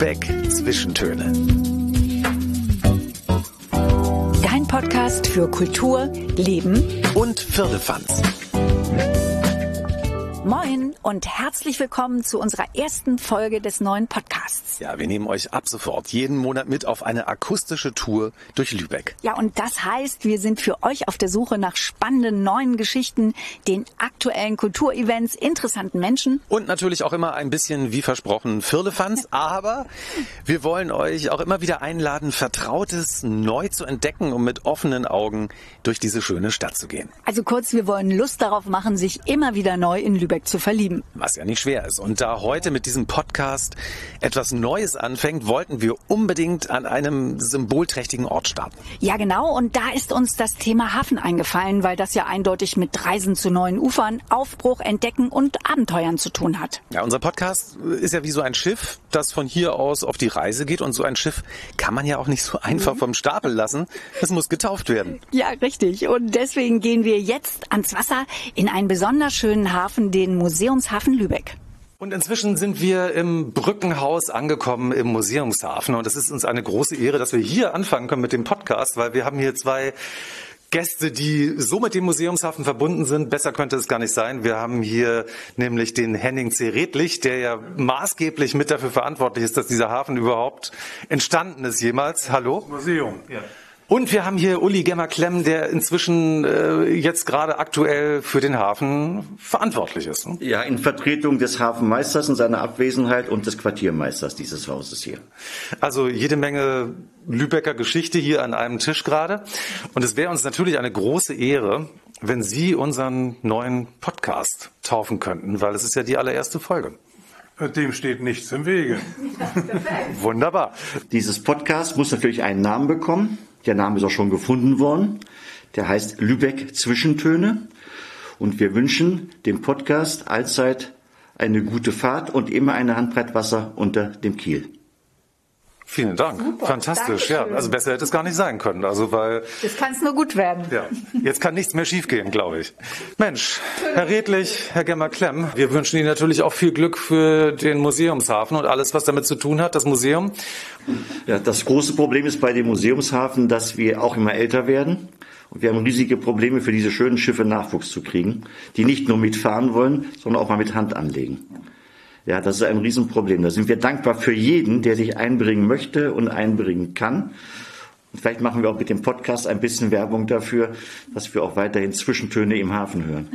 Lübeck Zwischentöne. Dein Podcast für Kultur, Leben Und Firlefanz. Moin und herzlich willkommen zu unserer ersten Folge des neuen Podcasts. Ja, wir nehmen euch ab sofort jeden Monat mit auf eine akustische Tour durch Lübeck. Ja, und das heißt, wir sind für euch auf der Suche nach spannenden neuen Geschichten, den aktuellen Kulturevents, interessanten Menschen. Und natürlich auch immer ein bisschen, wie versprochen, Firlefanz. Aber wir wollen euch auch immer wieder einladen, Vertrautes neu zu entdecken, um mit offenen Augen durch diese schöne Stadt zu gehen. Also kurz, wir wollen Lust darauf machen, sich immer wieder neu in Lübeck zu verlieben. Was ja nicht schwer ist. Und da heute mit diesem Podcast etwas Neues anfängt, wollten wir unbedingt an einem symbolträchtigen Ort starten. Ja, genau. Und da ist uns das Thema Hafen eingefallen, weil das ja eindeutig mit Reisen zu neuen Ufern, Aufbruch, Entdecken und Abenteuern zu tun hat. Ja, unser Podcast ist ja wie so ein Schiff, das von hier aus auf die Reise geht. Und so ein Schiff kann man ja auch nicht so einfach vom Stapel lassen. Es muss getauft werden. Ja, richtig. Und deswegen gehen wir jetzt ans Wasser in einen besonders schönen Hafen, den Museumshafen Lübeck. Und inzwischen sind wir im Brückenhaus angekommen im Museumshafen. Und es ist uns eine große Ehre, dass wir hier anfangen können mit dem Podcast, weil wir haben hier zwei Gäste, die so mit dem Museumshafen verbunden sind. Besser könnte es gar nicht sein. Wir haben hier nämlich den Henning C. Redlich, der ja maßgeblich mit dafür verantwortlich ist, dass dieser Hafen überhaupt entstanden ist jemals. Hallo. Museum. Ja. Und wir haben hier Uli Gemmer-Klemm, der inzwischen äh, jetzt gerade aktuell für den Hafen verantwortlich ist. ne? Ja, in Vertretung des Hafenmeisters in seiner Abwesenheit und des Quartiermeisters dieses Hauses hier. Also jede Menge Lübecker Geschichte hier an einem Tisch gerade. Und es wäre uns natürlich eine große Ehre, wenn Sie unseren neuen Podcast taufen könnten, weil es ist ja die allererste Folge. Dem steht nichts im Wege. Wunderbar. Dieses Podcast muss natürlich einen Namen bekommen. Der Name ist auch schon gefunden worden. Der heißt Lübeck Zwischentöne. Und wir wünschen dem Podcast allzeit eine gute Fahrt und immer eine Handbreit Wasser unter dem Kiel. Vielen Dank. Fantastisch. Ja, Dankeschön. also besser hätte es gar nicht sein können. Also weil Das kann es nur gut werden. Ja, jetzt kann nichts mehr schiefgehen, glaube ich. Mensch, Herr Redlich, Herr Gemmer-Klemm, wir wünschen Ihnen natürlich auch viel Glück für den Museumshafen und alles, was damit zu tun hat, das Museum. Ja, das große Problem ist bei dem Museumshafen, dass wir auch immer älter werden. Und wir haben riesige Probleme für diese schönen Schiffe Nachwuchs zu kriegen, die nicht nur mitfahren wollen, sondern auch mal mit Hand anlegen. Ja, das ist ein Riesenproblem. Da sind wir dankbar für jeden, der sich einbringen möchte und einbringen kann. Und vielleicht machen wir auch mit dem Podcast ein bisschen Werbung dafür, dass wir auch weiterhin Zwischentöne im Hafen hören.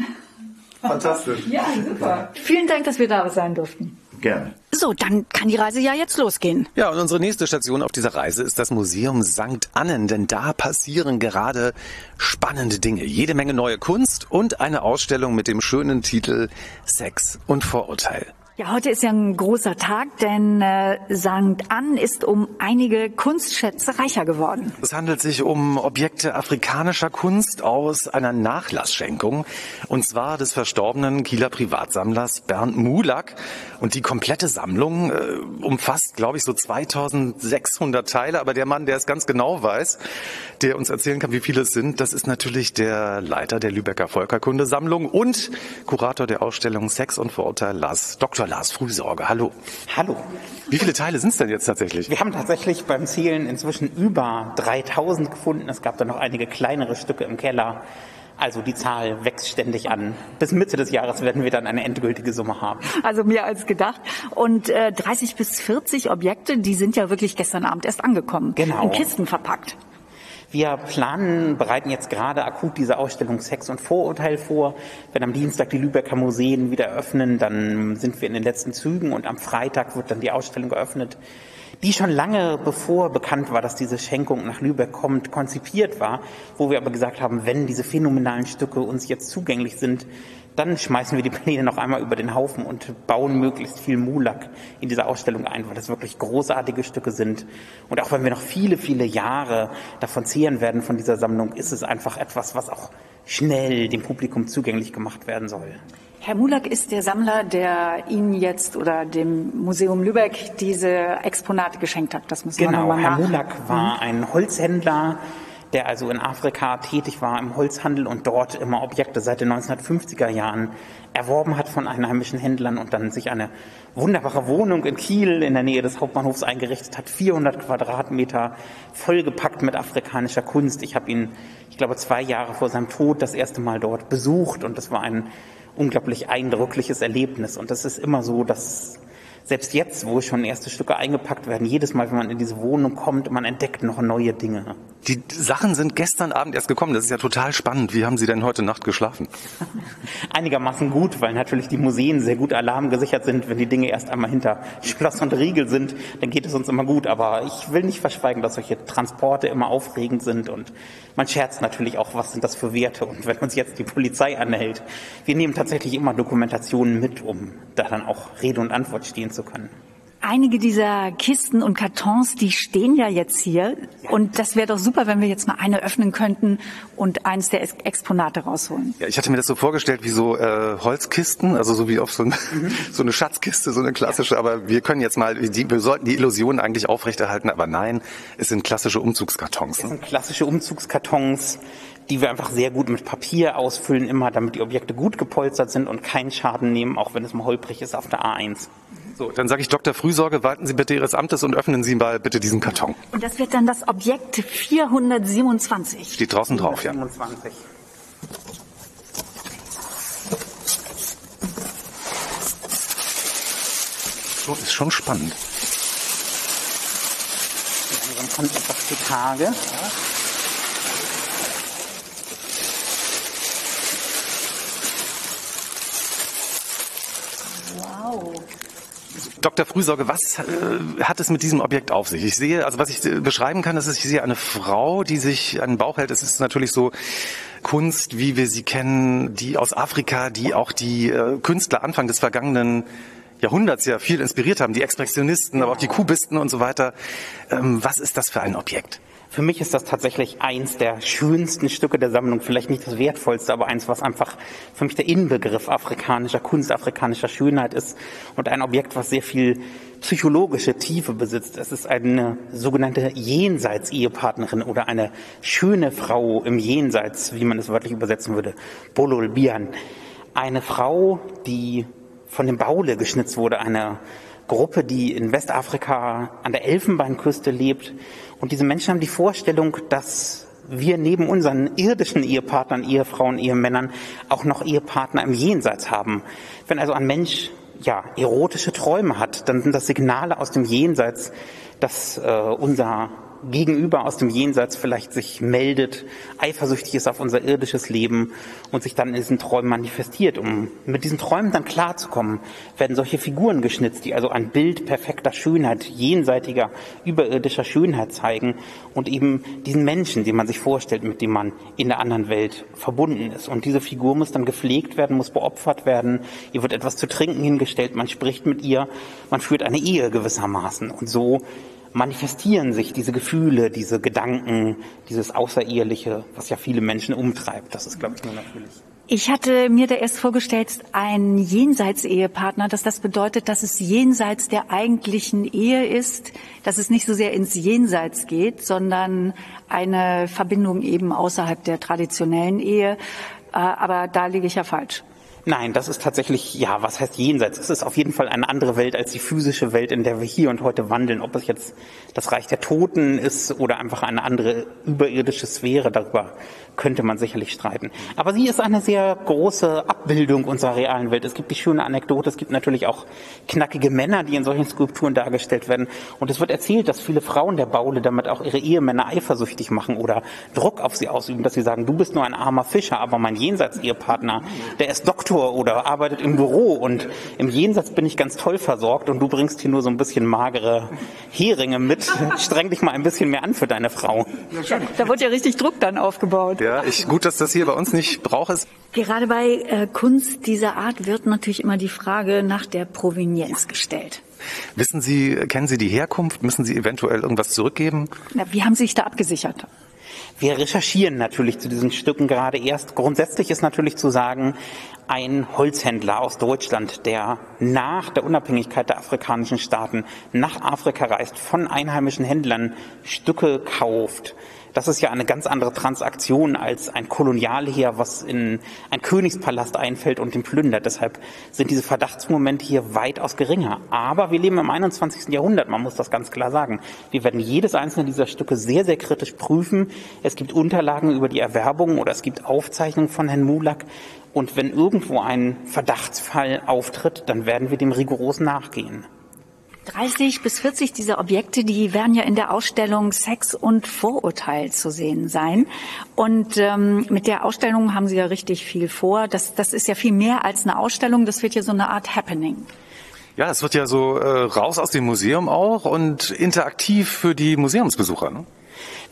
Fantastisch. Ja, super. Vielen Dank, dass wir da sein durften. Gerne. So, dann kann die Reise ja jetzt losgehen. Ja, und unsere nächste Station auf dieser Reise ist das Museum St. Annen, denn da passieren gerade spannende Dinge. Jede Menge neue Kunst und eine Ausstellung mit dem schönen Titel Sex und Vorurteil. Ja, heute ist ja ein großer Tag, denn äh, St. Ann ist um einige Kunstschätze reicher geworden. Es handelt sich um Objekte afrikanischer Kunst aus einer Nachlassschenkung, und zwar des verstorbenen Kieler Privatsammlers Bernd Mulak. Und die komplette Sammlung äh, umfasst, glaube ich, so 2600 Teile. Aber der Mann, der es ganz genau weiß, der uns erzählen kann, wie viele es sind, das ist natürlich der Leiter der Lübecker Volkerkundesammlung und Kurator der Ausstellung Sex und Vorurteil, Lars, Dr. Lars Frühsorge. Hallo. Hallo. Wie viele Teile sind es denn jetzt tatsächlich? Wir haben tatsächlich beim Zählen inzwischen über 3000 gefunden. Es gab da noch einige kleinere Stücke im Keller. Also die Zahl wächst ständig an. Bis Mitte des Jahres werden wir dann eine endgültige Summe haben. Also mehr als gedacht. Und äh, 30 bis 40 Objekte, die sind ja wirklich gestern Abend erst angekommen. Genau. In Kisten verpackt. Wir planen, bereiten jetzt gerade akut diese Ausstellung Sex und Vorurteil vor. Wenn am Dienstag die Lübecker Museen wieder öffnen, dann sind wir in den letzten Zügen und am Freitag wird dann die Ausstellung geöffnet, die schon lange bevor bekannt war, dass diese Schenkung nach Lübeck kommt, konzipiert war, wo wir aber gesagt haben, wenn diese phänomenalen Stücke uns jetzt zugänglich sind, dann schmeißen wir die Pläne noch einmal über den Haufen und bauen möglichst viel Mulak in diese Ausstellung ein, weil das wirklich großartige Stücke sind. Und auch wenn wir noch viele, viele Jahre davon zehren werden von dieser Sammlung, ist es einfach etwas, was auch schnell dem Publikum zugänglich gemacht werden soll. Herr Mulak ist der Sammler, der Ihnen jetzt oder dem Museum Lübeck diese Exponate geschenkt hat. Das müssen wir Genau, nochmal Herr. Mulak war ein Holzhändler, der also in Afrika tätig war im Holzhandel und dort immer Objekte seit den 1950er Jahren erworben hat von einheimischen Händlern und dann sich eine wunderbare Wohnung in Kiel in der Nähe des Hauptbahnhofs eingerichtet hat. 400 Quadratmeter vollgepackt mit afrikanischer Kunst. Ich habe ihn, ich glaube, zwei Jahre vor seinem Tod das erste Mal dort besucht und das war ein unglaublich eindrückliches Erlebnis. Und das ist immer so, dass selbst jetzt, wo schon erste Stücke eingepackt werden, jedes Mal, wenn man in diese Wohnung kommt, man entdeckt noch neue Dinge. Die Sachen sind gestern Abend erst gekommen. Das ist ja total spannend. Wie haben Sie denn heute Nacht geschlafen? Einigermaßen gut, weil natürlich die Museen sehr gut alarmgesichert sind. Wenn die Dinge erst einmal hinter Schloss und Riegel sind, dann geht es uns immer gut. Aber ich will nicht verschweigen, dass solche Transporte immer aufregend sind und man scherzt natürlich auch, was sind das für Werte und wenn uns jetzt die Polizei anhält. Wir nehmen tatsächlich immer Dokumentationen mit, um da dann auch Rede und Antwort stehen zu können. Einige dieser Kisten und Kartons, die stehen ja jetzt hier. Und das wäre doch super, wenn wir jetzt mal eine öffnen könnten und eines der Exponate rausholen. Ja, ich hatte mir das so vorgestellt wie so äh, Holzkisten, also so wie auf so, ein, mhm. so eine Schatzkiste, so eine klassische. Aber wir können jetzt mal, die, wir sollten die Illusion eigentlich aufrechterhalten. Aber nein, es sind klassische Umzugskartons. Es ne? sind klassische Umzugskartons die wir einfach sehr gut mit Papier ausfüllen, immer damit die Objekte gut gepolstert sind und keinen Schaden nehmen, auch wenn es mal holprig ist auf der A1. So, dann sage ich Dr. Frühsorge, walten Sie bitte Ihres Amtes und öffnen Sie mal bitte diesen Karton. Und das wird dann das Objekt 427. Steht draußen drauf, 427. ja. So, ist schon spannend. Langsam kommt etwas zu Tage. Ja. Dr. Frühsorge, was äh, hat es mit diesem Objekt auf sich? Ich sehe, also was ich äh, beschreiben kann, ist, ich sehe eine Frau, die sich den Bauch hält. Es ist natürlich so Kunst, wie wir sie kennen, die aus Afrika, die auch die äh, Künstler Anfang des vergangenen Jahrhunderts ja viel inspiriert haben, die Expressionisten, aber auch die Kubisten und so weiter. Ähm, was ist das für ein Objekt? Für mich ist das tatsächlich eins der schönsten Stücke der Sammlung, vielleicht nicht das wertvollste, aber eins, was einfach für mich der Inbegriff afrikanischer Kunst, afrikanischer Schönheit ist und ein Objekt, was sehr viel psychologische Tiefe besitzt. Es ist eine sogenannte Jenseits-Ehepartnerin oder eine schöne Frau im Jenseits, wie man es wörtlich übersetzen würde, Bolol Bian. Eine Frau, die von dem Baule geschnitzt wurde, eine Gruppe, die in Westafrika an der Elfenbeinküste lebt. Und diese Menschen haben die Vorstellung, dass wir neben unseren irdischen Ehepartnern, Ehefrauen, Ehemännern auch noch Ehepartner im Jenseits haben. Wenn also ein Mensch ja erotische Träume hat, dann sind das Signale aus dem Jenseits, dass äh, unser Gegenüber aus dem Jenseits vielleicht sich meldet, eifersüchtig ist auf unser irdisches Leben und sich dann in diesen Träumen manifestiert. Um mit diesen Träumen dann klarzukommen, werden solche Figuren geschnitzt, die also ein Bild perfekter Schönheit, jenseitiger, überirdischer Schönheit zeigen und eben diesen Menschen, den man sich vorstellt, mit dem man in der anderen Welt verbunden ist. Und diese Figur muss dann gepflegt werden, muss beopfert werden, ihr wird etwas zu trinken hingestellt, man spricht mit ihr, man führt eine Ehe gewissermaßen. Und so manifestieren sich diese Gefühle, diese Gedanken, dieses Außereheliche, was ja viele Menschen umtreibt. Das ist, glaube ich, nur natürlich. Ich hatte mir da erst vorgestellt, ein Jenseits-Ehepartner, dass das bedeutet, dass es jenseits der eigentlichen Ehe ist, dass es nicht so sehr ins Jenseits geht, sondern eine Verbindung eben außerhalb der traditionellen Ehe. Äh, aber da liege ich ja falsch. Nein, das ist tatsächlich, ja, was heißt jenseits? Es ist auf jeden Fall eine andere Welt als die physische Welt, in der wir hier und heute wandeln. Ob es jetzt das Reich der Toten ist oder einfach eine andere überirdische Sphäre, darüber könnte man sicherlich streiten. Aber sie ist eine sehr große Abbildung unserer realen Welt. Es gibt die schöne Anekdote, es gibt natürlich auch knackige Männer, die in solchen Skulpturen dargestellt werden. Und es wird erzählt, dass viele Frauen der Baule damit auch ihre Ehemänner eifersüchtig machen oder Druck auf sie ausüben, dass sie sagen, du bist nur ein armer Fischer, aber mein Jenseits-Ehepartner, der ist Doktor Doktor oder arbeitet im Büro und im Jenseits bin ich ganz toll versorgt und du bringst hier nur so ein bisschen magere Heringe mit. Streng dich mal ein bisschen mehr an für deine Frau. Da wird ja richtig Druck dann aufgebaut. Ja, ich, gut, dass das hier bei uns nicht braucht ist. Gerade bei äh, Kunst dieser Art wird natürlich immer die Frage nach der Provenienz gestellt. Wissen Sie, kennen Sie die Herkunft? Müssen Sie eventuell irgendwas zurückgeben? Na, wie haben Sie sich da abgesichert? Wir recherchieren natürlich zu diesen Stücken gerade erst. Grundsätzlich ist natürlich zu sagen, ein Holzhändler aus Deutschland, der nach der Unabhängigkeit der afrikanischen Staaten nach Afrika reist, von einheimischen Händlern Stücke kauft, Das ist ja eine ganz andere Transaktion als ein Kolonialheer, was in ein Königspalast einfällt und den plündert. Deshalb sind diese Verdachtsmomente hier weitaus geringer. Aber wir leben im 21. Jahrhundert, man muss das ganz klar sagen. Wir werden jedes einzelne dieser Stücke sehr, sehr kritisch prüfen. Es gibt Unterlagen über die Erwerbung oder es gibt Aufzeichnungen von Herrn Mulak. Und wenn irgendwo ein Verdachtsfall auftritt, dann werden wir dem rigoros nachgehen. 30 bis 40 dieser Objekte, die werden ja in der Ausstellung Sex und Vorurteil zu sehen sein. Und ähm, mit der Ausstellung haben Sie ja richtig viel vor. Das, das ist ja viel mehr als eine Ausstellung, das wird ja so eine Art Happening. Ja, es wird ja so äh, raus aus dem Museum auch und interaktiv für die Museumsbesucher. Ne?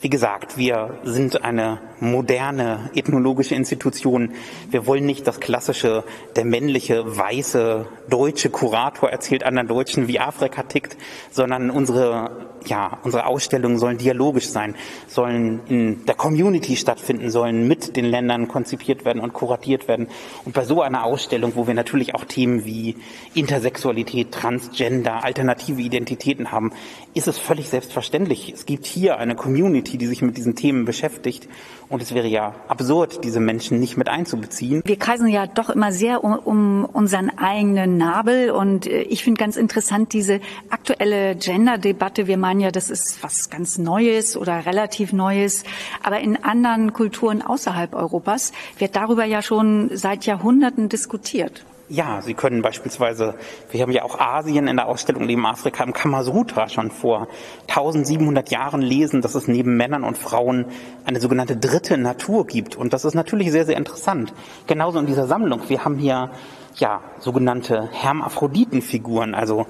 Wie gesagt, wir sind eine moderne ethnologische Institution. Wir wollen nicht das klassische, der männliche, weiße, deutsche Kurator erzählt anderen Deutschen, wie Afrika tickt, sondern unsere, ja, unsere Ausstellungen sollen dialogisch sein, sollen in der Community stattfinden, sollen mit den Ländern konzipiert werden und kuratiert werden. Und bei so einer Ausstellung, wo wir natürlich auch Themen wie Intersexualität, Transgender, alternative Identitäten haben, ist es völlig selbstverständlich. Es gibt hier eine Community, die sich mit diesen Themen beschäftigt. Und es wäre ja absurd, diese Menschen nicht mit einzubeziehen. Wir kreisen ja doch immer sehr um, um unseren eigenen Nabel. Und äh, ich finde ganz interessant diese aktuelle Gender-Debatte. Wir meinen ja, das ist was ganz Neues oder relativ Neues. Aber in anderen Kulturen außerhalb Europas wird darüber ja schon seit Jahrhunderten diskutiert. Ja, Sie können beispielsweise, wir haben ja auch Asien in der Ausstellung neben Afrika im Kamasutra schon vor 1700 Jahren lesen, dass es neben Männern und Frauen eine sogenannte dritte Natur gibt. Und das ist natürlich sehr, sehr interessant. Genauso in dieser Sammlung. Wir haben hier ja sogenannte Hermaphroditenfiguren, also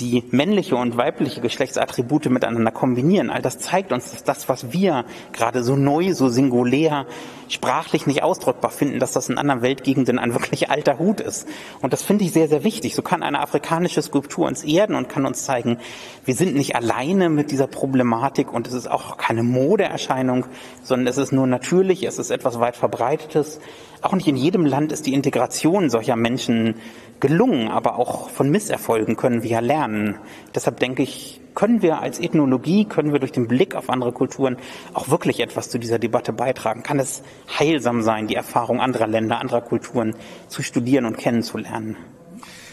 die männliche und weibliche Geschlechtsattribute miteinander kombinieren. All das zeigt uns, dass das, was wir gerade so neu, so singulär, sprachlich nicht ausdrückbar finden, dass das in anderen Weltgegenden ein wirklich alter Hut ist. Und das finde ich sehr, sehr wichtig. So kann eine afrikanische Skulptur uns erden und kann uns zeigen, wir sind nicht alleine mit dieser Problematik und es ist auch keine Modeerscheinung, sondern es ist nur natürlich, es ist etwas weit verbreitetes. Auch nicht in jedem Land ist die Integration solcher Menschen gelungen, aber auch von Misserfolgen können wir ja lernen. Deshalb denke ich, können wir als Ethnologie, können wir durch den Blick auf andere Kulturen auch wirklich etwas zu dieser Debatte beitragen? Kann es heilsam sein, die Erfahrung anderer Länder, anderer Kulturen zu studieren und kennenzulernen?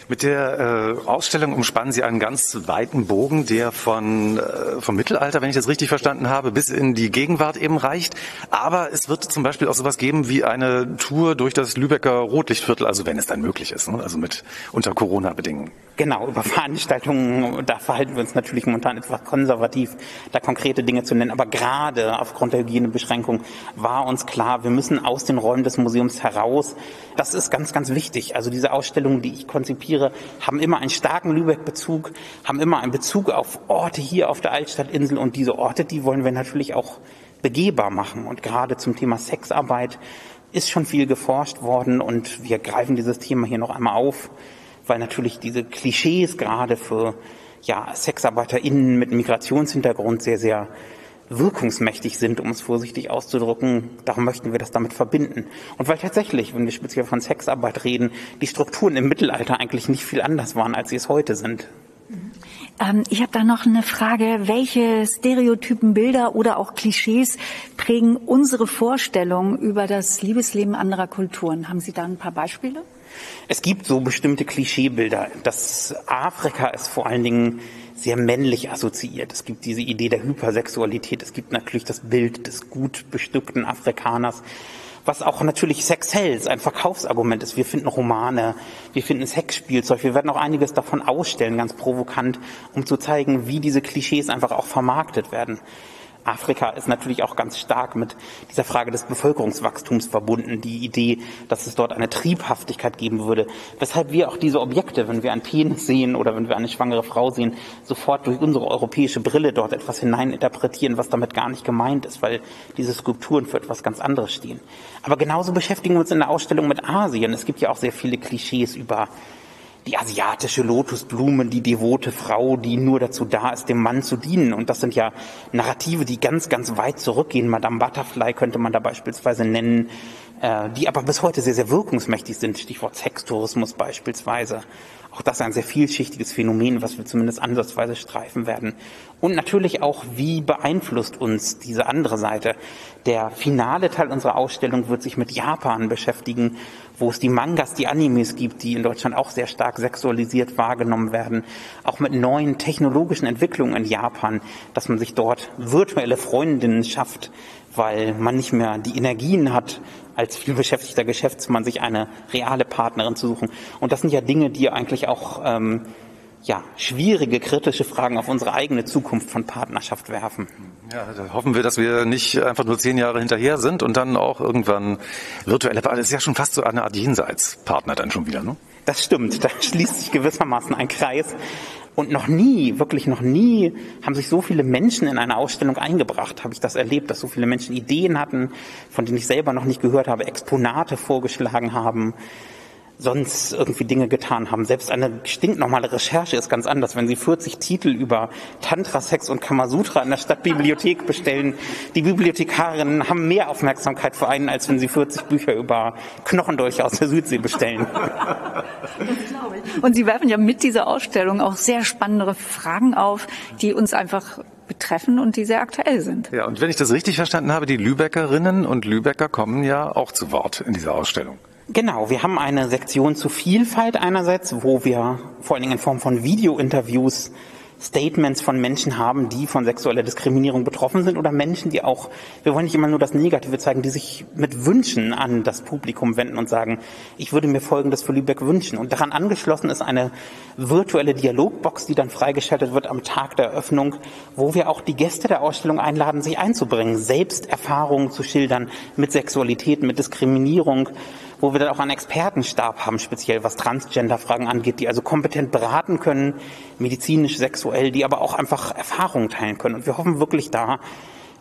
Mit der äh, Ausstellung umspannen Sie einen ganz weiten Bogen, der von äh, vom Mittelalter, wenn ich das richtig verstanden habe, bis in die Gegenwart eben reicht. Aber es wird zum Beispiel auch sowas geben wie eine Tour durch das Lübecker Rotlichtviertel, also wenn es dann möglich ist, ne? also mit unter Corona-Bedingungen. Genau, über Veranstaltungen, da verhalten wir uns natürlich momentan etwas konservativ, da konkrete Dinge zu nennen. Aber gerade aufgrund der Hygienebeschränkung war uns klar, wir müssen aus den Räumen des Museums heraus. Das ist ganz, ganz wichtig. Also diese Ausstellungen, die ich konzipiere, haben immer einen starken Lübeck-Bezug, haben immer einen Bezug auf Orte hier auf der Altstadtinsel. Und diese Orte, die wollen wir natürlich auch begehbar machen. Und gerade zum Thema Sexarbeit ist schon viel geforscht worden und wir greifen dieses Thema hier noch einmal auf weil natürlich diese Klischees gerade für ja, SexarbeiterInnen mit Migrationshintergrund sehr, sehr wirkungsmächtig sind, um es vorsichtig auszudrücken. Darum möchten wir das damit verbinden. Und weil tatsächlich, wenn wir speziell von Sexarbeit reden, die Strukturen im Mittelalter eigentlich nicht viel anders waren, als sie es heute sind. Ähm, ich habe da noch eine Frage. Welche Stereotypen, Bilder oder auch Klischees prägen unsere Vorstellung über das Liebesleben anderer Kulturen? Haben Sie da ein paar Beispiele? Es gibt so bestimmte Klischeebilder. Das Afrika ist vor allen Dingen sehr männlich assoziiert. Es gibt diese Idee der Hypersexualität. Es gibt natürlich das Bild des gut bestückten Afrikaners, was auch natürlich Sex Hells ein Verkaufsargument ist. Wir finden Romane, wir finden Sexspielzeug. Wir werden auch einiges davon ausstellen, ganz provokant, um zu zeigen, wie diese Klischees einfach auch vermarktet werden. Afrika ist natürlich auch ganz stark mit dieser Frage des Bevölkerungswachstums verbunden. Die Idee, dass es dort eine Triebhaftigkeit geben würde. Weshalb wir auch diese Objekte, wenn wir einen Penis sehen oder wenn wir eine schwangere Frau sehen, sofort durch unsere europäische Brille dort etwas hineininterpretieren, was damit gar nicht gemeint ist, weil diese Skulpturen für etwas ganz anderes stehen. Aber genauso beschäftigen wir uns in der Ausstellung mit Asien. Es gibt ja auch sehr viele Klischees über die asiatische Lotusblume, die devote Frau, die nur dazu da ist, dem Mann zu dienen. Und das sind ja Narrative, die ganz, ganz weit zurückgehen. Madame Butterfly könnte man da beispielsweise nennen, äh, die aber bis heute sehr, sehr wirkungsmächtig sind. Stichwort Sextourismus beispielsweise. Auch das ein sehr vielschichtiges Phänomen, was wir zumindest ansatzweise streifen werden. Und natürlich auch, wie beeinflusst uns diese andere Seite. Der finale Teil unserer Ausstellung wird sich mit Japan beschäftigen, wo es die Mangas, die Animes gibt, die in Deutschland auch sehr stark sexualisiert wahrgenommen werden. Auch mit neuen technologischen Entwicklungen in Japan, dass man sich dort virtuelle Freundinnen schafft, weil man nicht mehr die Energien hat, als vielbeschäftigter Geschäftsmann sich eine reale Partnerin zu suchen. Und das sind ja Dinge, die eigentlich auch ähm, ja, schwierige, kritische Fragen auf unsere eigene Zukunft von Partnerschaft werfen. Ja, da hoffen wir, dass wir nicht einfach nur zehn Jahre hinterher sind und dann auch irgendwann virtuelle Partner. Das ist ja schon fast so eine Art Jenseitspartner dann schon wieder, ne? Das stimmt. Da schließt sich gewissermaßen ein Kreis. Und noch nie, wirklich noch nie, haben sich so viele Menschen in eine Ausstellung eingebracht, habe ich das erlebt, dass so viele Menschen Ideen hatten, von denen ich selber noch nicht gehört habe, Exponate vorgeschlagen haben sonst irgendwie Dinge getan haben. Selbst eine stinknormale Recherche ist ganz anders. Wenn Sie 40 Titel über Tantra, Sex und Kamasutra in der Stadtbibliothek bestellen, die Bibliothekarinnen haben mehr Aufmerksamkeit für einen, als wenn Sie 40 Bücher über Knochendolche aus der Südsee bestellen. Und Sie werfen ja mit dieser Ausstellung auch sehr spannende Fragen auf, die uns einfach betreffen und die sehr aktuell sind. Ja, und wenn ich das richtig verstanden habe, die Lübeckerinnen und Lübecker kommen ja auch zu Wort in dieser Ausstellung. Genau, wir haben eine Sektion zu Vielfalt einerseits, wo wir vor allen Dingen in Form von Videointerviews Statements von Menschen haben, die von sexueller Diskriminierung betroffen sind oder Menschen, die auch, wir wollen nicht immer nur das Negative zeigen, die sich mit Wünschen an das Publikum wenden und sagen, ich würde mir Folgendes für Lübeck wünschen. Und daran angeschlossen ist eine virtuelle Dialogbox, die dann freigeschaltet wird am Tag der Eröffnung, wo wir auch die Gäste der Ausstellung einladen, sich einzubringen, selbst Erfahrungen zu schildern mit Sexualität, mit Diskriminierung, wo wir dann auch einen Expertenstab haben, speziell was Transgender-Fragen angeht, die also kompetent beraten können, medizinisch, sexuell, die aber auch einfach Erfahrungen teilen können. Und wir hoffen wirklich da,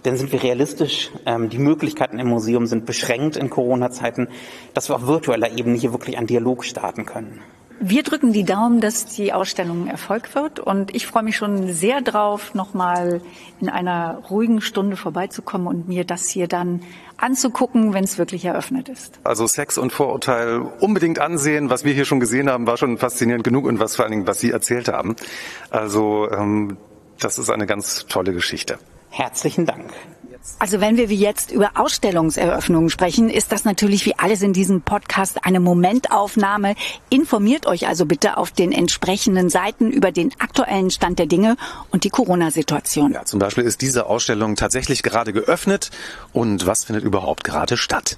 denn sind wir realistisch, ähm, die Möglichkeiten im Museum sind beschränkt in Corona-Zeiten, dass wir auf virtueller Ebene hier wirklich einen Dialog starten können. Wir drücken die Daumen, dass die Ausstellung ein Erfolg wird und ich freue mich schon sehr drauf, nochmal in einer ruhigen Stunde vorbeizukommen und mir das hier dann anzugucken, wenn es wirklich eröffnet ist. Also Sex und Vorurteil unbedingt ansehen. Was wir hier schon gesehen haben, war schon faszinierend genug und was vor allen Dingen, was Sie erzählt haben. Also ähm, das ist eine ganz tolle Geschichte. Herzlichen Dank. Also wenn wir wie jetzt über Ausstellungseröffnungen sprechen, ist das natürlich wie alles in diesem Podcast eine Momentaufnahme. Informiert euch also bitte auf den entsprechenden Seiten über den aktuellen Stand der Dinge und die Corona-Situation. Ja, zum Beispiel ist diese Ausstellung tatsächlich gerade geöffnet und was findet überhaupt gerade statt?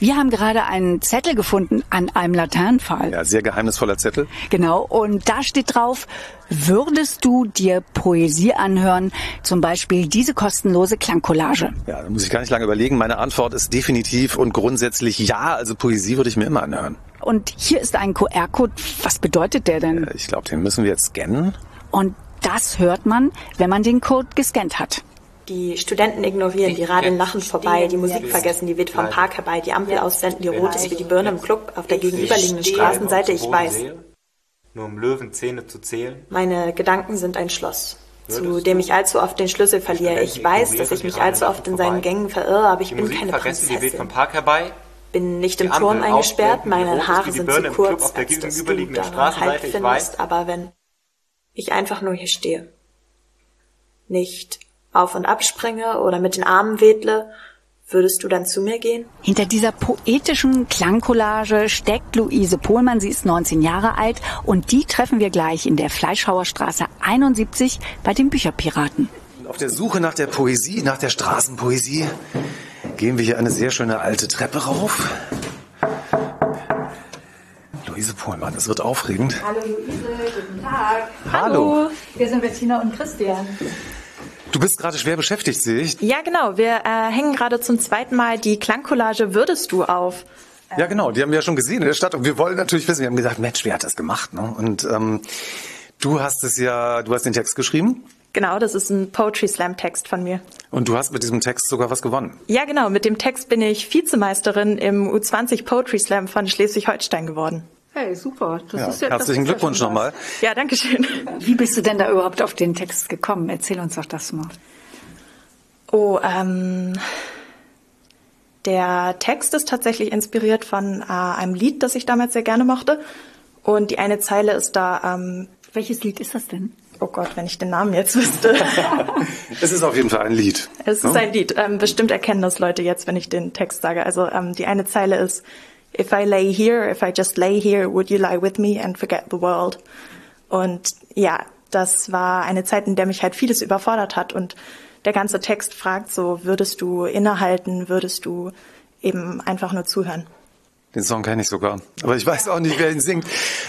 Wir haben gerade einen Zettel gefunden an einem Laternenpfahl. Ja, sehr geheimnisvoller Zettel. Genau, und da steht drauf, würdest du dir Poesie anhören, zum Beispiel diese kostenlose Klangcollage? Ja, da muss ich gar nicht lange überlegen. Meine Antwort ist definitiv und grundsätzlich ja, also Poesie würde ich mir immer anhören. Und hier ist ein QR-Code. Was bedeutet der denn? Ich glaube, den müssen wir jetzt scannen. Und das hört man, wenn man den Code gescannt hat. Die Studenten ignorieren, die radeln lachend vorbei, die Musik vergessen, die weht vom Park herbei, die Ampel aussenden, die rot ist wie die Birne im Club auf der gegenüberliegenden Straßenseite, ich weiß. Nur um Löwenzähne zu zählen. Meine Gedanken sind ein Schloss, zu dem ich allzu oft den Schlüssel verliere. Ich weiß, dass ich mich allzu oft in seinen Gängen verirre, aber ich bin keine Prinzessin. Bin nicht im Turm eingesperrt, meine Haare sind zu kurz, als dass du daran Halt findest, aber wenn ich einfach nur hier stehe, nicht auf und ab springe oder mit den Armen wedle, würdest du dann zu mir gehen? Hinter dieser poetischen Klangcollage steckt Luise Pohlmann. Sie ist 19 Jahre alt und die treffen wir gleich in der Fleischhauerstraße 71 bei den Bücherpiraten. Auf der Suche nach der Poesie, nach der Straßenpoesie, gehen wir hier eine sehr schöne alte Treppe rauf. Luise Pohlmann, es wird aufregend. Hallo Luise, guten Tag. Hallo. Wir sind Bettina und Christian. Du bist gerade schwer beschäftigt, sehe ich. Ja, genau. Wir äh, hängen gerade zum zweiten Mal die Klangcollage Würdest du auf. Ja, genau. Die haben wir ja schon gesehen in der Stadt. Und wir wollen natürlich wissen, wir haben gesagt, Mensch, wer hat das gemacht? Ne? Und ähm, du hast es ja, du hast den Text geschrieben. Genau, das ist ein Poetry Slam Text von mir. Und du hast mit diesem Text sogar was gewonnen. Ja, genau. Mit dem Text bin ich Vizemeisterin im U20 Poetry Slam von Schleswig-Holstein geworden. Hey, super. Das ja, ist ja, herzlichen das ist Glückwunsch ja nochmal. Ja, danke schön. Wie bist du denn da überhaupt auf den Text gekommen? Erzähl uns doch das mal. Oh, ähm, der Text ist tatsächlich inspiriert von äh, einem Lied, das ich damals sehr gerne mochte. Und die eine Zeile ist da. Ähm, Welches Lied ist das denn? Oh Gott, wenn ich den Namen jetzt wüsste. es ist auf jeden Fall ein Lied. Es ist ein Lied. Ähm, bestimmt erkennen das Leute jetzt, wenn ich den Text sage. Also ähm, die eine Zeile ist If I lay here, if I just lay here, would you lie with me and forget the world? Und ja, das war eine Zeit, in der mich halt vieles überfordert hat und der ganze Text fragt so, würdest du innehalten, würdest du eben einfach nur zuhören? Den Song kenne ich sogar. Aber ich weiß auch nicht, wer ihn singt.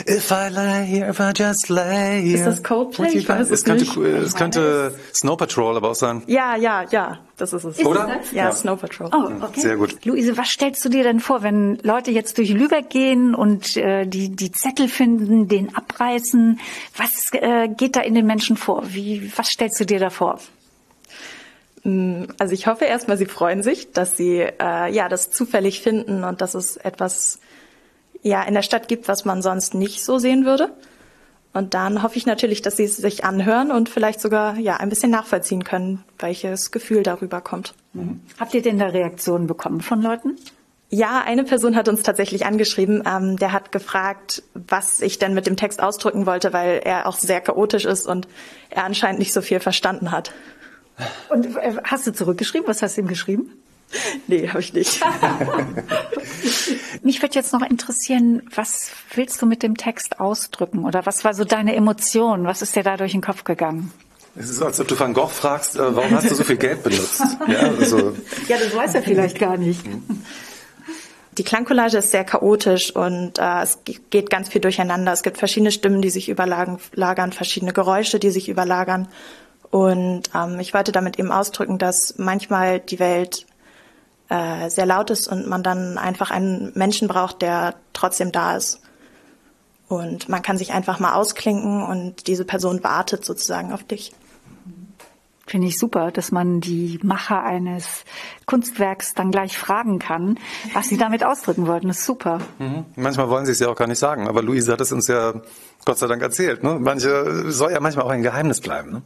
If I lay here, if I just lay here. Ist das Coldplay? Ich weiß es, es könnte, nicht. Es könnte Snow Patrol aber auch sein. Ja, ja, ja, das ist es. Ist Oder? Es ja, ja, Snow Patrol. Oh, okay. Sehr gut. Luise, was stellst du dir denn vor, wenn Leute jetzt durch Lübeck gehen und äh, die, die Zettel finden, den abreißen? Was äh, geht da in den Menschen vor? Wie, was stellst du dir da vor? Mm, also ich hoffe erstmal, sie freuen sich, dass sie äh, ja das zufällig finden und dass es etwas ja in der Stadt gibt, was man sonst nicht so sehen würde. Und dann hoffe ich natürlich, dass sie es sich anhören und vielleicht sogar ja ein bisschen nachvollziehen können, welches Gefühl darüber kommt. Mhm. Habt ihr denn da Reaktionen bekommen von Leuten? Ja, eine Person hat uns tatsächlich angeschrieben. Ähm, der hat gefragt, was ich denn mit dem Text ausdrücken wollte, weil er auch sehr chaotisch ist und er anscheinend nicht so viel verstanden hat. Und äh, hast du zurückgeschrieben? Was hast du ihm geschrieben? Nee, habe ich nicht. Mich würde jetzt noch interessieren, was willst du mit dem Text ausdrücken? Oder was war so deine Emotion? Was ist dir da durch den Kopf gegangen? Es ist, als ob du Van Gogh fragst, äh, warum hast du so viel Geld benutzt? Ja, also. ja das weiß er vielleicht gar nicht. Die Klangcollage ist sehr chaotisch und äh, es geht ganz viel durcheinander. Es gibt verschiedene Stimmen, die sich überlagern, verschiedene Geräusche, die sich überlagern. Und ähm, ich wollte damit eben ausdrücken, dass manchmal die Welt äh, sehr laut ist und man dann einfach einen Menschen braucht, der trotzdem da ist. Und man kann sich einfach mal ausklinken und diese Person wartet sozusagen auf dich. Finde ich super, dass man die Macher eines Kunstwerks dann gleich fragen kann, was sie damit ausdrücken wollten. Das ist super. Mhm. Manchmal wollen sie es ja auch gar nicht sagen, aber Luise hat es uns ja Gott sei Dank erzählt. Ne? Manche soll ja manchmal auch ein Geheimnis bleiben. Ne?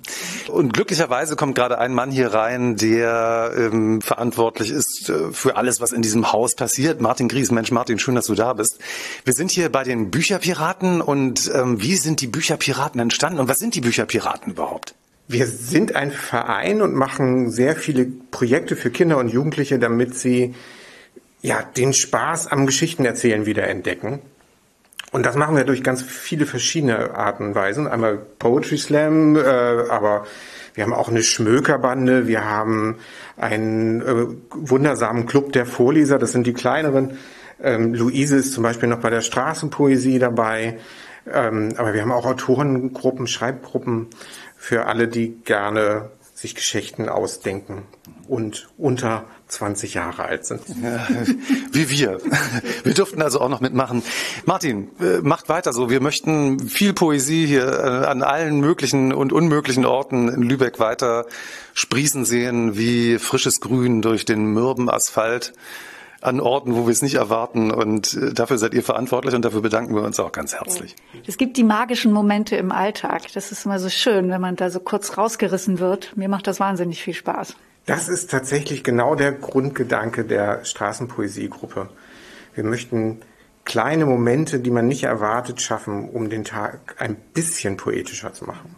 Und glücklicherweise kommt gerade ein Mann hier rein, der ähm, verantwortlich ist äh, für alles, was in diesem Haus passiert. Martin Gries, Mensch, Martin, schön, dass du da bist. Wir sind hier bei den Bücherpiraten und ähm, wie sind die Bücherpiraten entstanden und was sind die Bücherpiraten überhaupt? Wir sind ein Verein und machen sehr viele Projekte für Kinder und Jugendliche, damit sie ja den Spaß am Geschichtenerzählen wieder entdecken. Und das machen wir durch ganz viele verschiedene Arten und Weisen. Einmal Poetry Slam, äh, aber wir haben auch eine Schmökerbande, wir haben einen äh, wundersamen Club der Vorleser, das sind die kleineren. Ähm, Luise ist zum Beispiel noch bei der Straßenpoesie dabei. Ähm, aber wir haben auch Autorengruppen, Schreibgruppen für alle, die gerne sich Geschichten ausdenken und unter 20 Jahre alt sind. Ja, wie wir. Wir durften also auch noch mitmachen. Martin, äh, macht weiter so. Wir möchten viel Poesie hier äh, an allen möglichen und unmöglichen Orten in Lübeck weiter sprießen sehen, wie frisches Grün durch den mürben Asphalt an Orten, wo wir es nicht erwarten. Und äh, dafür seid ihr verantwortlich und dafür bedanken wir uns auch ganz herzlich. Es gibt die magischen Momente im Alltag. Das ist immer so schön, wenn man da so kurz rausgerissen wird. Mir macht das wahnsinnig viel Spaß. Das ist tatsächlich genau der Grundgedanke der Straßenpoesiegruppe. Wir möchten kleine Momente, die man nicht erwartet, schaffen, um den Tag ein bisschen poetischer zu machen.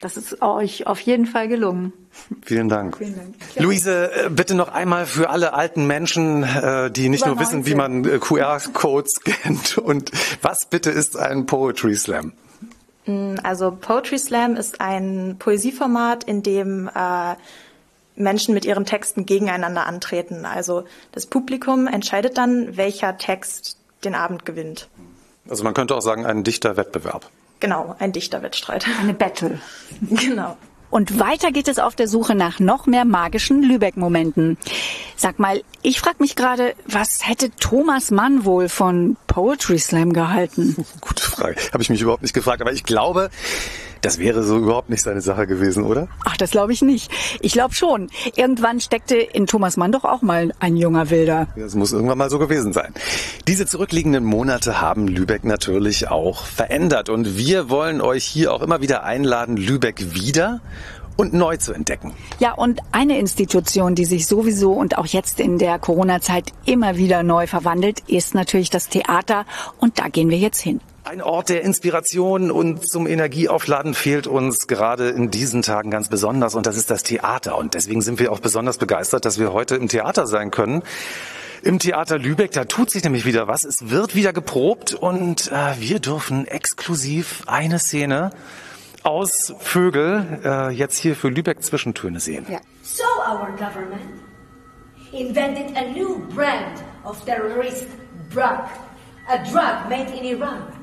Das ist euch auf jeden Fall gelungen. Vielen Dank. Vielen Dank. Luise, äh, bitte noch einmal für alle alten Menschen, äh, die nicht Über nur wissen, wie man äh, QR-Codes scannt. Und was bitte ist ein Poetry Slam? Mm, also Poetry Slam ist ein Poesieformat, in dem äh, Menschen mit ihren Texten gegeneinander antreten. Also das Publikum entscheidet dann, welcher Text den Abend gewinnt. Also man könnte auch sagen, ein Dichterwettbewerb. Genau, ein Dichterwettstreit. Eine Battle. genau. Und weiter geht es auf der Suche nach noch mehr magischen Lübeck-Momenten. Sag mal, ich frage mich gerade, was hätte Thomas Mann wohl von Poetry Slam gehalten? Gute Frage. Habe ich mich überhaupt nicht gefragt. Aber ich glaube, das wäre so überhaupt nicht seine Sache gewesen, oder? Ach, das glaube ich nicht. Ich glaube schon. Irgendwann steckte in Thomas Mann doch auch mal ein junger Wilder. Das muss irgendwann mal so gewesen sein. Diese zurückliegenden Monate haben Lübeck natürlich auch verändert. Und wir wollen euch hier auch immer wieder einladen, Lübeck wieder und neu zu entdecken. Ja, und eine Institution, die sich sowieso und auch jetzt in der Corona-Zeit immer wieder neu verwandelt, ist natürlich das Theater. Und da gehen wir jetzt hin. Ein Ort der Inspiration und zum Energieaufladen fehlt uns gerade in diesen Tagen ganz besonders und das ist das Theater. Und deswegen sind wir auch besonders begeistert, dass wir heute im Theater sein können. Im Theater Lübeck, da tut sich nämlich wieder was. Es wird wieder geprobt und äh, wir dürfen exklusiv eine Szene aus Vögel äh, jetzt hier für Lübeck Zwischentöne sehen. Ja. So our government invented a new brand of terrorist drug, a drug made in Iran.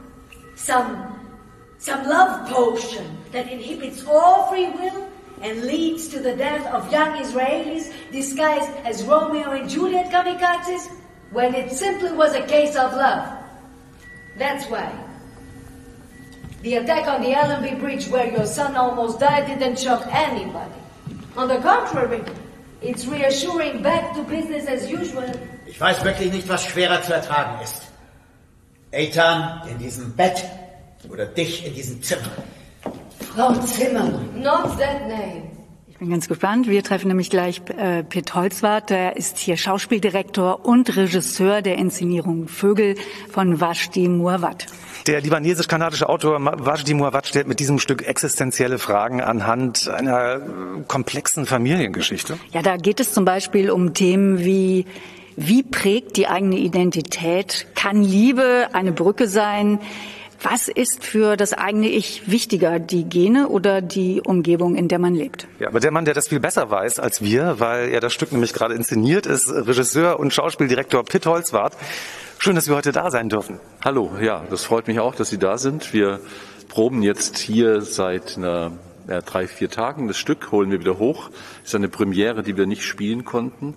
Some, some love potion that inhibits all free will and leads to the death of young Israelis disguised as Romeo and Juliet kamikazes when it simply was a case of love. That's why. The attack on the Allenby Bridge where your son almost died didn't shock anybody. On the contrary, it's reassuring back to business as usual. Ich weiß wirklich nicht, was schwerer zu ertragen ist. Eitan in diesem Bett oder dich in diesem Zimmer. Frau Zimmermann. Not that name. Ich bin ganz gespannt. Wir treffen nämlich gleich äh, Pitt Holzwart. Der ist hier Schauspieldirektor und Regisseur der Inszenierung Vögel von Vashti Muawat. Der libanesisch-kanadische Autor Vashti Muawat stellt mit diesem Stück existenzielle Fragen anhand einer komplexen Familiengeschichte. Ja, da geht es zum Beispiel um Themen wie wie prägt die eigene Identität? Kann Liebe eine Brücke sein? Was ist für das eigene Ich wichtiger, die Gene oder die Umgebung, in der man lebt? Ja, aber der Mann, der das viel besser weiß als wir, weil er das Stück nämlich gerade inszeniert, ist Regisseur und Schauspieldirektor Pitt Holzwart. Schön, dass wir heute da sein dürfen. Hallo, ja, das freut mich auch, dass Sie da sind. Wir proben jetzt hier seit einer, ja, drei, vier Tagen das Stück, holen wir wieder hoch. Das ist eine Premiere, die wir nicht spielen konnten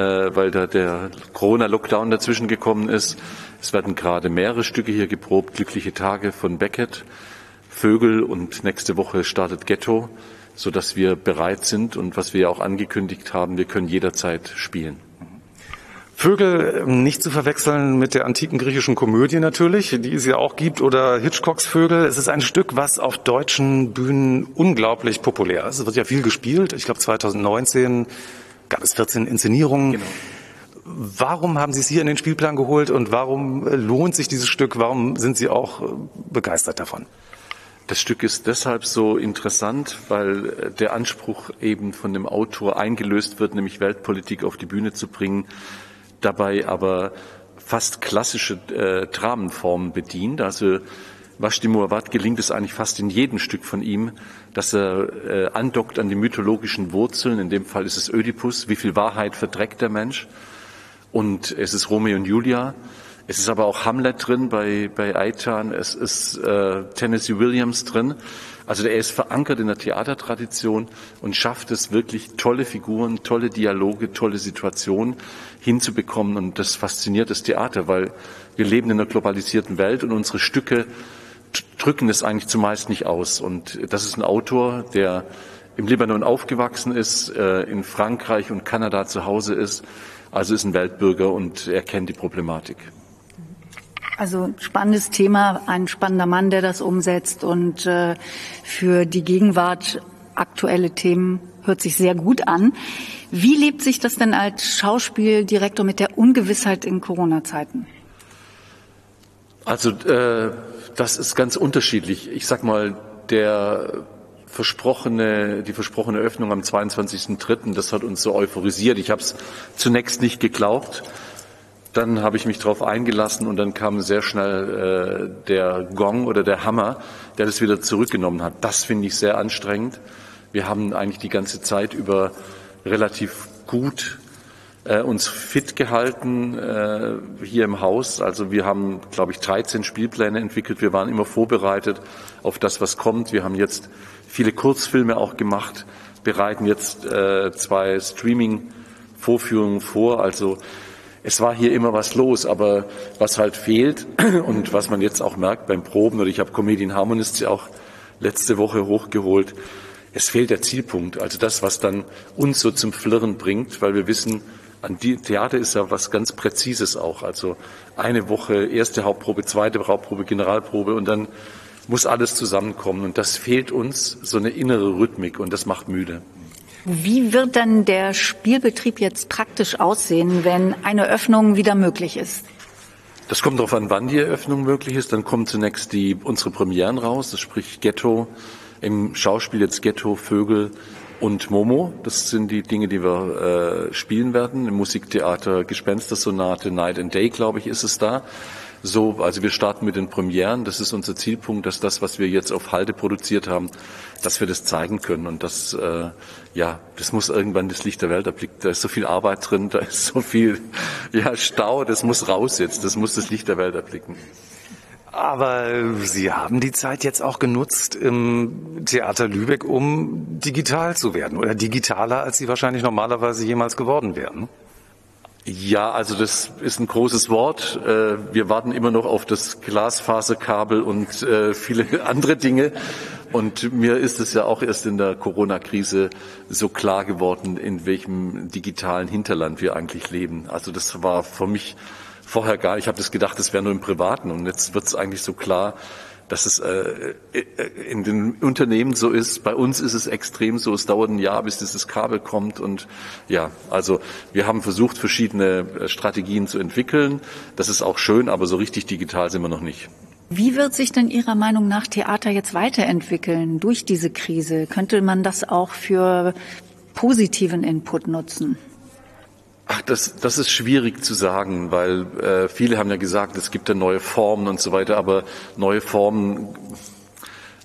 weil da der Corona-Lockdown dazwischen gekommen ist. Es werden gerade mehrere Stücke hier geprobt, Glückliche Tage von Beckett, Vögel und nächste Woche startet Ghetto, so dass wir bereit sind und was wir ja auch angekündigt haben, wir können jederzeit spielen. Vögel ähm, nicht zu verwechseln mit der antiken griechischen Komödie natürlich, die es ja auch gibt, oder Hitchcocks Vögel. Es ist ein Stück, was auf deutschen Bühnen unglaublich populär ist. Es wird ja viel gespielt. Ich glaube 2019 gab es 14 Inszenierungen. Genau. Warum haben Sie es hier in den Spielplan geholt und warum äh, lohnt sich dieses Stück? Warum sind Sie auch äh, begeistert davon? Das Stück ist deshalb so interessant, weil äh, der Anspruch eben von dem Autor eingelöst wird, nämlich Weltpolitik auf die Bühne zu bringen, dabei aber fast klassische äh, Dramenformen bedient. Also Vashti Muawat gelingt es eigentlich fast in jedem Stück von ihm, dass er äh, andockt an die mythologischen Wurzeln. In dem Fall ist es Ödipus. Wie viel Wahrheit verdreckt der Mensch? Und es ist Romeo und Julia. Es ist aber auch Hamlet drin bei, bei Aitan. Es ist äh, Tennessee Williams drin. Also er ist verankert in der Theatertradition und schafft es wirklich tolle Figuren, tolle Dialoge, tolle Situationen hinzubekommen. Und das fasziniert das Theater, weil wir leben in einer globalisierten Welt und unsere Stücke drücken es eigentlich zumeist nicht aus. Und das ist ein Autor, der im Libanon aufgewachsen ist, äh, in Frankreich und Kanada zu Hause ist, also ist ein Weltbürger und er kennt die Problematik. Also spannendes Thema, ein spannender Mann, der das umsetzt und äh, für die Gegenwart aktuelle Themen hört sich sehr gut an. Wie lebt sich das denn als Schauspieldirektor mit der Ungewissheit in Corona-Zeiten? Also äh, das ist ganz unterschiedlich. Ich sag mal, der versprochene, die versprochene Öffnung am 22.03., das hat uns so euphorisiert. Ich habe es zunächst nicht geglaubt. Dann habe ich mich darauf eingelassen und dann kam sehr schnell äh, der Gong oder der Hammer, der das wieder zurückgenommen hat. Das finde ich sehr anstrengend. Wir haben eigentlich die ganze Zeit über relativ gut äh, uns fit gehalten äh, hier im Haus. Also wir haben, glaube ich, 13 Spielpläne entwickelt. Wir waren immer vorbereitet auf das, was kommt. Wir haben jetzt viele Kurzfilme auch gemacht, bereiten jetzt äh, zwei Streaming-Vorführungen vor. Also es war hier immer was los, aber was halt fehlt und was man jetzt auch merkt beim Proben, oder ich habe Comedian Harmonists ja auch letzte Woche hochgeholt, es fehlt der Zielpunkt, also das, was dann uns so zum Flirren bringt, weil wir wissen, an die Theater ist ja was ganz Präzises auch. Also eine Woche erste Hauptprobe, zweite Hauptprobe, Generalprobe und dann muss alles zusammenkommen. Und das fehlt uns, so eine innere Rhythmik und das macht müde. Wie wird dann der Spielbetrieb jetzt praktisch aussehen, wenn eine Öffnung wieder möglich ist? Das kommt darauf an, wann die Eröffnung möglich ist. Dann kommen zunächst die, unsere Premieren raus, das spricht Ghetto, im Schauspiel jetzt Ghetto, Vögel und Momo. Das sind die Dinge, die wir äh, spielen werden. Im Musiktheater Gespenstersonate, Night and Day, glaube ich, ist es da. So, also wir starten mit den Premieren. Das ist unser Zielpunkt, dass das, was wir jetzt auf Halde produziert haben, dass wir das zeigen können. Und das, äh, ja, das muss irgendwann das Licht der Welt erblicken. Da ist so viel Arbeit drin, da ist so viel, ja, Stau. Das muss raus jetzt. Das muss das Licht der Welt erblicken. Aber Sie haben die Zeit jetzt auch genutzt im Theater Lübeck, um digital zu werden oder digitaler, als Sie wahrscheinlich normalerweise jemals geworden wären. Ja, also das ist ein großes Wort. Äh, wir warten immer noch auf das Glasfaserkabel und äh, viele andere Dinge. Und mir ist es ja auch erst in der Corona-Krise so klar geworden, in welchem digitalen Hinterland wir eigentlich leben. Also das war für mich vorher gar, ich habe das gedacht, das wäre nur im Privaten. Und jetzt wird es eigentlich so klar, dass es äh, äh, in den Unternehmen so ist. Bei uns ist es extrem so. Es dauert ein Jahr, bis dieses Kabel kommt. Und ja, also wir haben versucht, verschiedene äh, Strategien zu entwickeln. Das ist auch schön, aber so richtig digital sind wir noch nicht. Wie wird sich denn Ihrer Meinung nach Theater jetzt weiterentwickeln durch diese Krise? Könnte man das auch für positiven Input nutzen? Ach, das, das ist schwierig zu sagen, weil äh, viele haben ja gesagt, es gibt ja neue Formen und so weiter, aber neue Formen,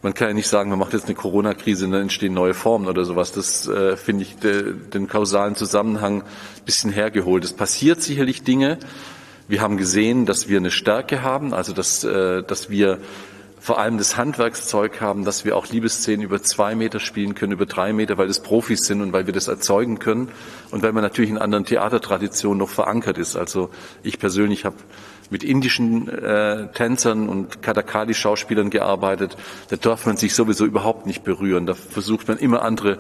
man kann ja nicht sagen, man macht jetzt eine Corona-Krise und dann entstehen neue Formen oder sowas. Das äh, finde ich de, den kausalen Zusammenhang ein bisschen hergeholt. Es passiert sicherlich Dinge. Wir haben gesehen, dass wir eine Stärke haben, also dass, äh, dass wir vor allem das Handwerkszeug haben, dass wir auch Liebesszenen über zwei Meter spielen können, über drei Meter, weil das Profis sind und weil wir das erzeugen können und weil man natürlich in anderen Theatertraditionen noch verankert ist. Also ich persönlich habe mit indischen äh, Tänzern und Kathakali-Schauspielern gearbeitet. Da darf man sich sowieso überhaupt nicht berühren. Da versucht man immer andere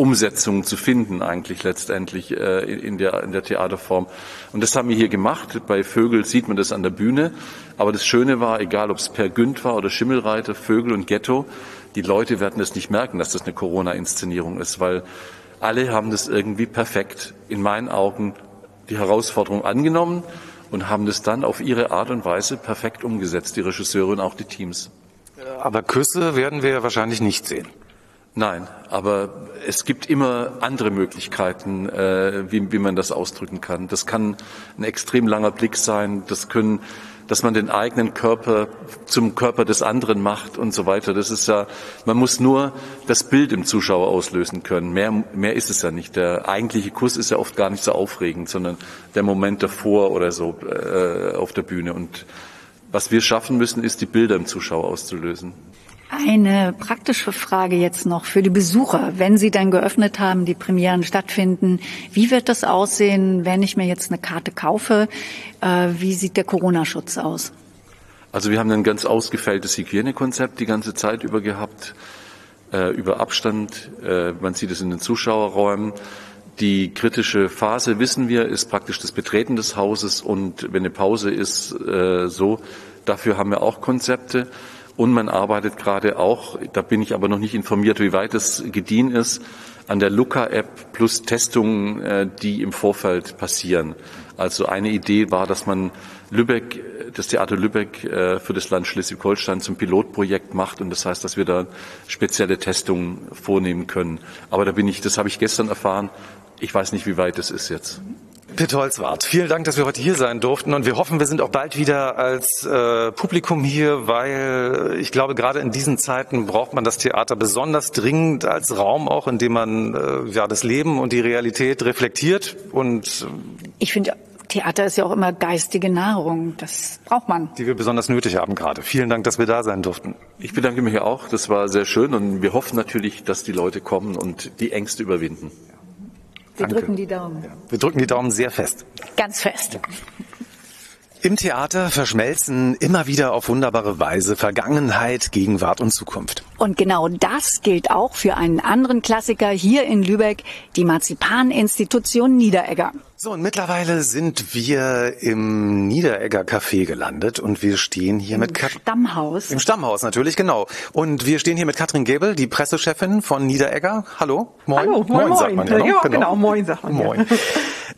Umsetzungen zu finden, eigentlich letztendlich äh, in, der, in der Theaterform. Und das haben wir hier gemacht. Bei Vögel sieht man das an der Bühne. Aber das Schöne war, egal ob es Per Günd war oder Schimmelreiter, Vögel und Ghetto, die Leute werden es nicht merken, dass das eine Corona-Inszenierung ist, weil alle haben das irgendwie perfekt, in meinen Augen, die Herausforderung angenommen und haben das dann auf ihre Art und Weise perfekt umgesetzt, die Regisseure und auch die Teams. Aber Küsse werden wir wahrscheinlich nicht sehen. Nein, aber es gibt immer andere Möglichkeiten, äh, wie, wie man das ausdrücken kann. Das kann ein extrem langer Blick sein, das können, dass man den eigenen Körper zum Körper des anderen macht und so weiter. Das ist ja, man muss nur das Bild im Zuschauer auslösen können. Mehr, mehr ist es ja nicht. Der eigentliche Kuss ist ja oft gar nicht so aufregend, sondern der Moment davor oder so äh, auf der Bühne. Und was wir schaffen müssen, ist, die Bilder im Zuschauer auszulösen. Eine praktische Frage jetzt noch für die Besucher. Wenn Sie dann geöffnet haben, die Premieren stattfinden, wie wird das aussehen, wenn ich mir jetzt eine Karte kaufe? Äh, wie sieht der Corona-Schutz aus? Also wir haben ein ganz ausgefälltes Hygienekonzept die ganze Zeit über gehabt, äh, über Abstand. Äh, man sieht es in den Zuschauerräumen. Die kritische Phase, wissen wir, ist praktisch das Betreten des Hauses und wenn eine Pause ist, so, dafür haben wir auch Konzepte. Und man arbeitet gerade auch, da bin ich aber noch nicht informiert, wie weit es gediehen ist, an der Luca-App plus Testungen, äh, die im Vorfeld passieren. Also eine Idee war, dass man Lübeck, das Theater Lübeck äh, für das Land Schleswig-Holstein zum Pilotprojekt macht und das heißt, dass wir da spezielle Testungen vornehmen können. Aber da bin ich, das habe ich gestern erfahren. Ich weiß nicht, wie weit es ist jetzt. Pitt Holzwart, vielen Dank, dass wir heute hier sein durften und wir hoffen, wir sind auch bald wieder als äh, Publikum hier, weil ich glaube, gerade in diesen Zeiten braucht man das Theater besonders dringend als Raum auch, in dem man äh, ja das Leben und die Realität reflektiert und äh, ich finde Theater ist ja auch immer geistige Nahrung. Das braucht man. Die wir besonders nötig haben gerade. Vielen Dank, dass wir da sein durften. Ich bedanke mich auch. Das war sehr schön und wir hoffen natürlich, dass die Leute kommen und die Ängste überwinden. Wir Danke. drücken die Daumen. Ja. Wir drücken die Daumen sehr fest. Ganz fest. Ja. Im Theater verschmelzen immer wieder auf wunderbare Weise Vergangenheit, Gegenwart und Zukunft. Und genau das gilt auch für einen anderen Klassiker hier in Lübeck, die Marzipan-Institution Niederegger. So, und mittlerweile sind wir im Niederegger Café gelandet und wir stehen hier Im mit Kat Stammhaus. Im Stammhaus natürlich, genau. Und wir stehen hier mit Katrin Gebel, die Pressechefin von Niederegger. Hallo, moin. Hallo, moin, moin, sagt man ja, ja genau, genau, moin sagt man. Moin.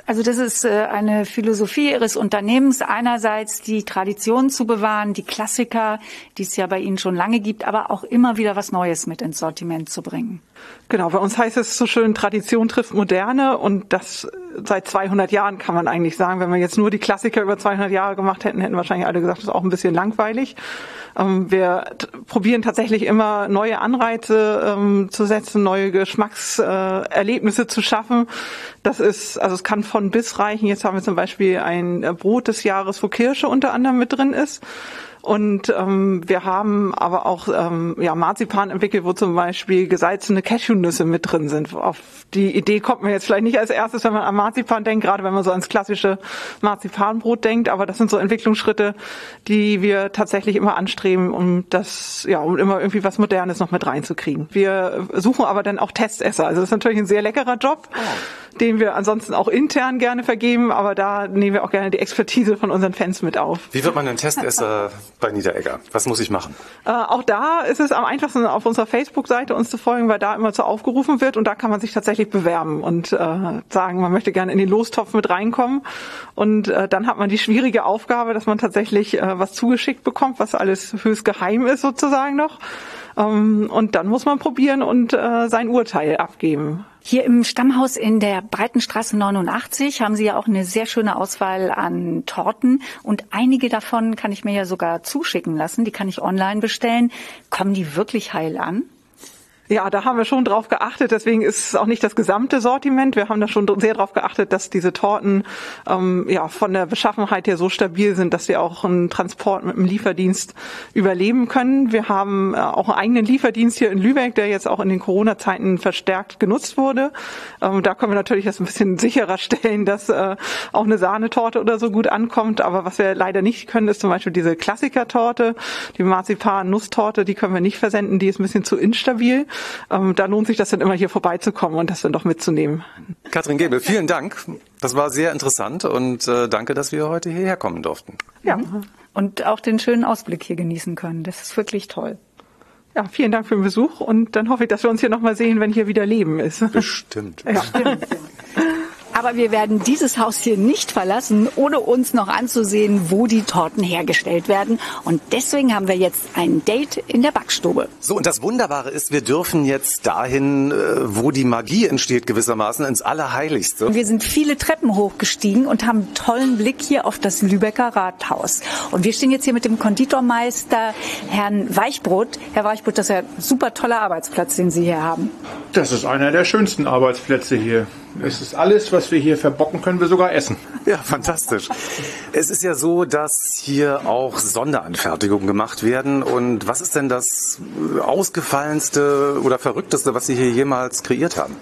Also das ist äh, eine Philosophie Ihres Unternehmens, einerseits die Tradition zu bewahren, die Klassiker, die es ja bei Ihnen schon lange gibt, aber auch immer wieder was Neues mit ins Sortiment zu bringen. Genau, bei uns heißt es so schön, Tradition trifft Moderne und das seit 200 Jahren kann man eigentlich sagen. Wenn wir jetzt nur die Klassiker über 200 Jahre gemacht hätten, hätten wahrscheinlich alle gesagt, das ist auch ein bisschen langweilig. Ähm, wir probieren tatsächlich immer neue Anreize ähm, zu setzen, neue Geschmackserlebnisse zu schaffen. Das ist, also es kann von bis reichen. Jetzt haben wir zum Beispiel ein Brot des Jahres, wo Kirsche unter anderem mit drin ist. Und ähm, wir haben aber auch ähm, ja, Marzipan entwickelt, wo zum Beispiel gesalzene Cashewnüsse mit drin sind. Auf die Idee kommt man jetzt vielleicht nicht als erstes, wenn man an Marzipan denkt, gerade wenn man so ans klassische Marzipanbrot denkt. Aber das sind so Entwicklungsschritte, die wir tatsächlich immer anstreben, um das, ja, um immer irgendwie was Modernes noch mit reinzukriegen. Wir suchen aber dann auch Testesser. Also das ist natürlich ein sehr leckerer Job. Oh den wir ansonsten auch intern gerne vergeben, aber da nehmen wir auch gerne die Expertise von unseren Fans mit auf. Wie wird man ein Testesser bei Niederegger? Was muss ich machen? Äh, auch da ist es am einfachsten, auf unserer Facebook-Seite uns zu folgen, weil da immer zu aufgerufen wird und da kann man sich tatsächlich bewerben und äh, sagen, man möchte gerne in den Lostopf mit reinkommen. Und äh, dann hat man die schwierige Aufgabe, dass man tatsächlich äh, was zugeschickt bekommt, was alles höchst geheim ist sozusagen noch. Ähm, und dann muss man probieren und äh, sein Urteil abgeben. Hier im Stammhaus in der Breitenstraße 89 haben Sie ja auch eine sehr schöne Auswahl an Torten und einige davon kann ich mir ja sogar zuschicken lassen. Die kann ich online bestellen. Kommen die wirklich heil an? Ja, da haben wir schon drauf geachtet. Deswegen ist es auch nicht das gesamte Sortiment. Wir haben da schon sehr drauf geachtet, dass diese Torten ähm, ja von der Beschaffenheit her so stabil sind, dass sie auch einen Transport mit dem Lieferdienst überleben können. Wir haben äh, auch einen eigenen Lieferdienst hier in Lübeck, der jetzt auch in den Corona-Zeiten verstärkt genutzt wurde. Ähm, da können wir natürlich das ein bisschen sicherer stellen, dass äh, auch eine Sahnetorte oder so gut ankommt. Aber was wir leider nicht können, ist zum Beispiel diese Klassikertorte, die Marzipan-Nusstorte, die können wir nicht versenden. Die ist ein bisschen zu instabil ähm, da lohnt sich das dann immer hier vorbeizukommen und das dann doch mitzunehmen. Katrin Gebel, vielen Dank. Das war sehr interessant und äh, danke, dass wir heute hierher kommen durften. Ja, und auch den schönen Ausblick hier genießen können. Das ist wirklich toll. Ja, vielen Dank für den Besuch und dann hoffe ich, dass wir uns hier nochmal sehen, wenn hier wieder Leben ist. Bestimmt. Ja. Bestimmt. Aber wir werden dieses Haus hier nicht verlassen, ohne uns noch anzusehen, wo die Torten hergestellt werden. Und deswegen haben wir jetzt ein Date in der Backstube. So, und das Wunderbare ist, wir dürfen jetzt dahin, äh, wo die Magie entsteht gewissermaßen, ins Allerheiligste. Wir sind viele Treppen hochgestiegen und haben einen tollen Blick hier auf das Lübecker Rathaus. Und wir stehen jetzt hier mit dem Konditormeister Herrn Weichbrot. Herr Weichbrot, das ist ja ein super toller Arbeitsplatz, den Sie hier haben. Das ist einer der schönsten Arbeitsplätze hier. Es ist alles, was wir hier verbocken, können wir sogar essen. Ja, fantastisch. Es ist ja so, dass hier auch Sonderanfertigungen gemacht werden. Und was ist denn das ausgefallenste oder verrückteste, was Sie hier jemals kreiert haben?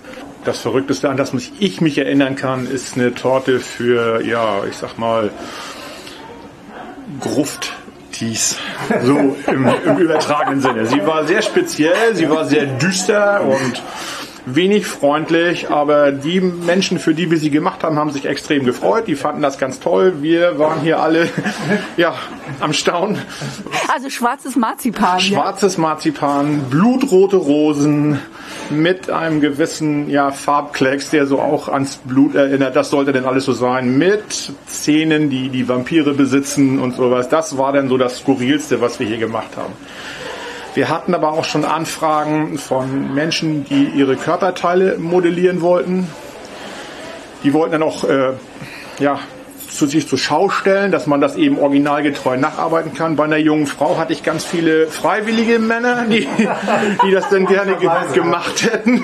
Das Verrückteste, an das ich mich erinnern kann, ist eine Torte für, ja, ich sag mal, Gruft. So im, im übertragenen Sinne. Sie war sehr speziell, sie war sehr düster und wenig freundlich, aber die Menschen, für die wir sie gemacht haben, haben sich extrem gefreut. Die fanden das ganz toll. Wir waren hier alle ja, am Staunen. Also schwarzes Marzipan. Schwarzes ja? Marzipan, blutrote Rosen mit einem gewissen ja, Farbklecks, der so auch ans Blut erinnert. Das sollte denn alles so sein. Mit Zähnen, die die Vampire besitzen und sowas. Das war dann so das Skurrilste, was wir hier gemacht haben. Wir hatten aber auch schon Anfragen von Menschen, die ihre Körperteile modellieren wollten. Die wollten dann auch äh, ja, zu sich zur Schau stellen, dass man das eben originalgetreu nacharbeiten kann. Bei einer jungen Frau hatte ich ganz viele freiwillige Männer, die, die das dann gerne ge gemacht hätten.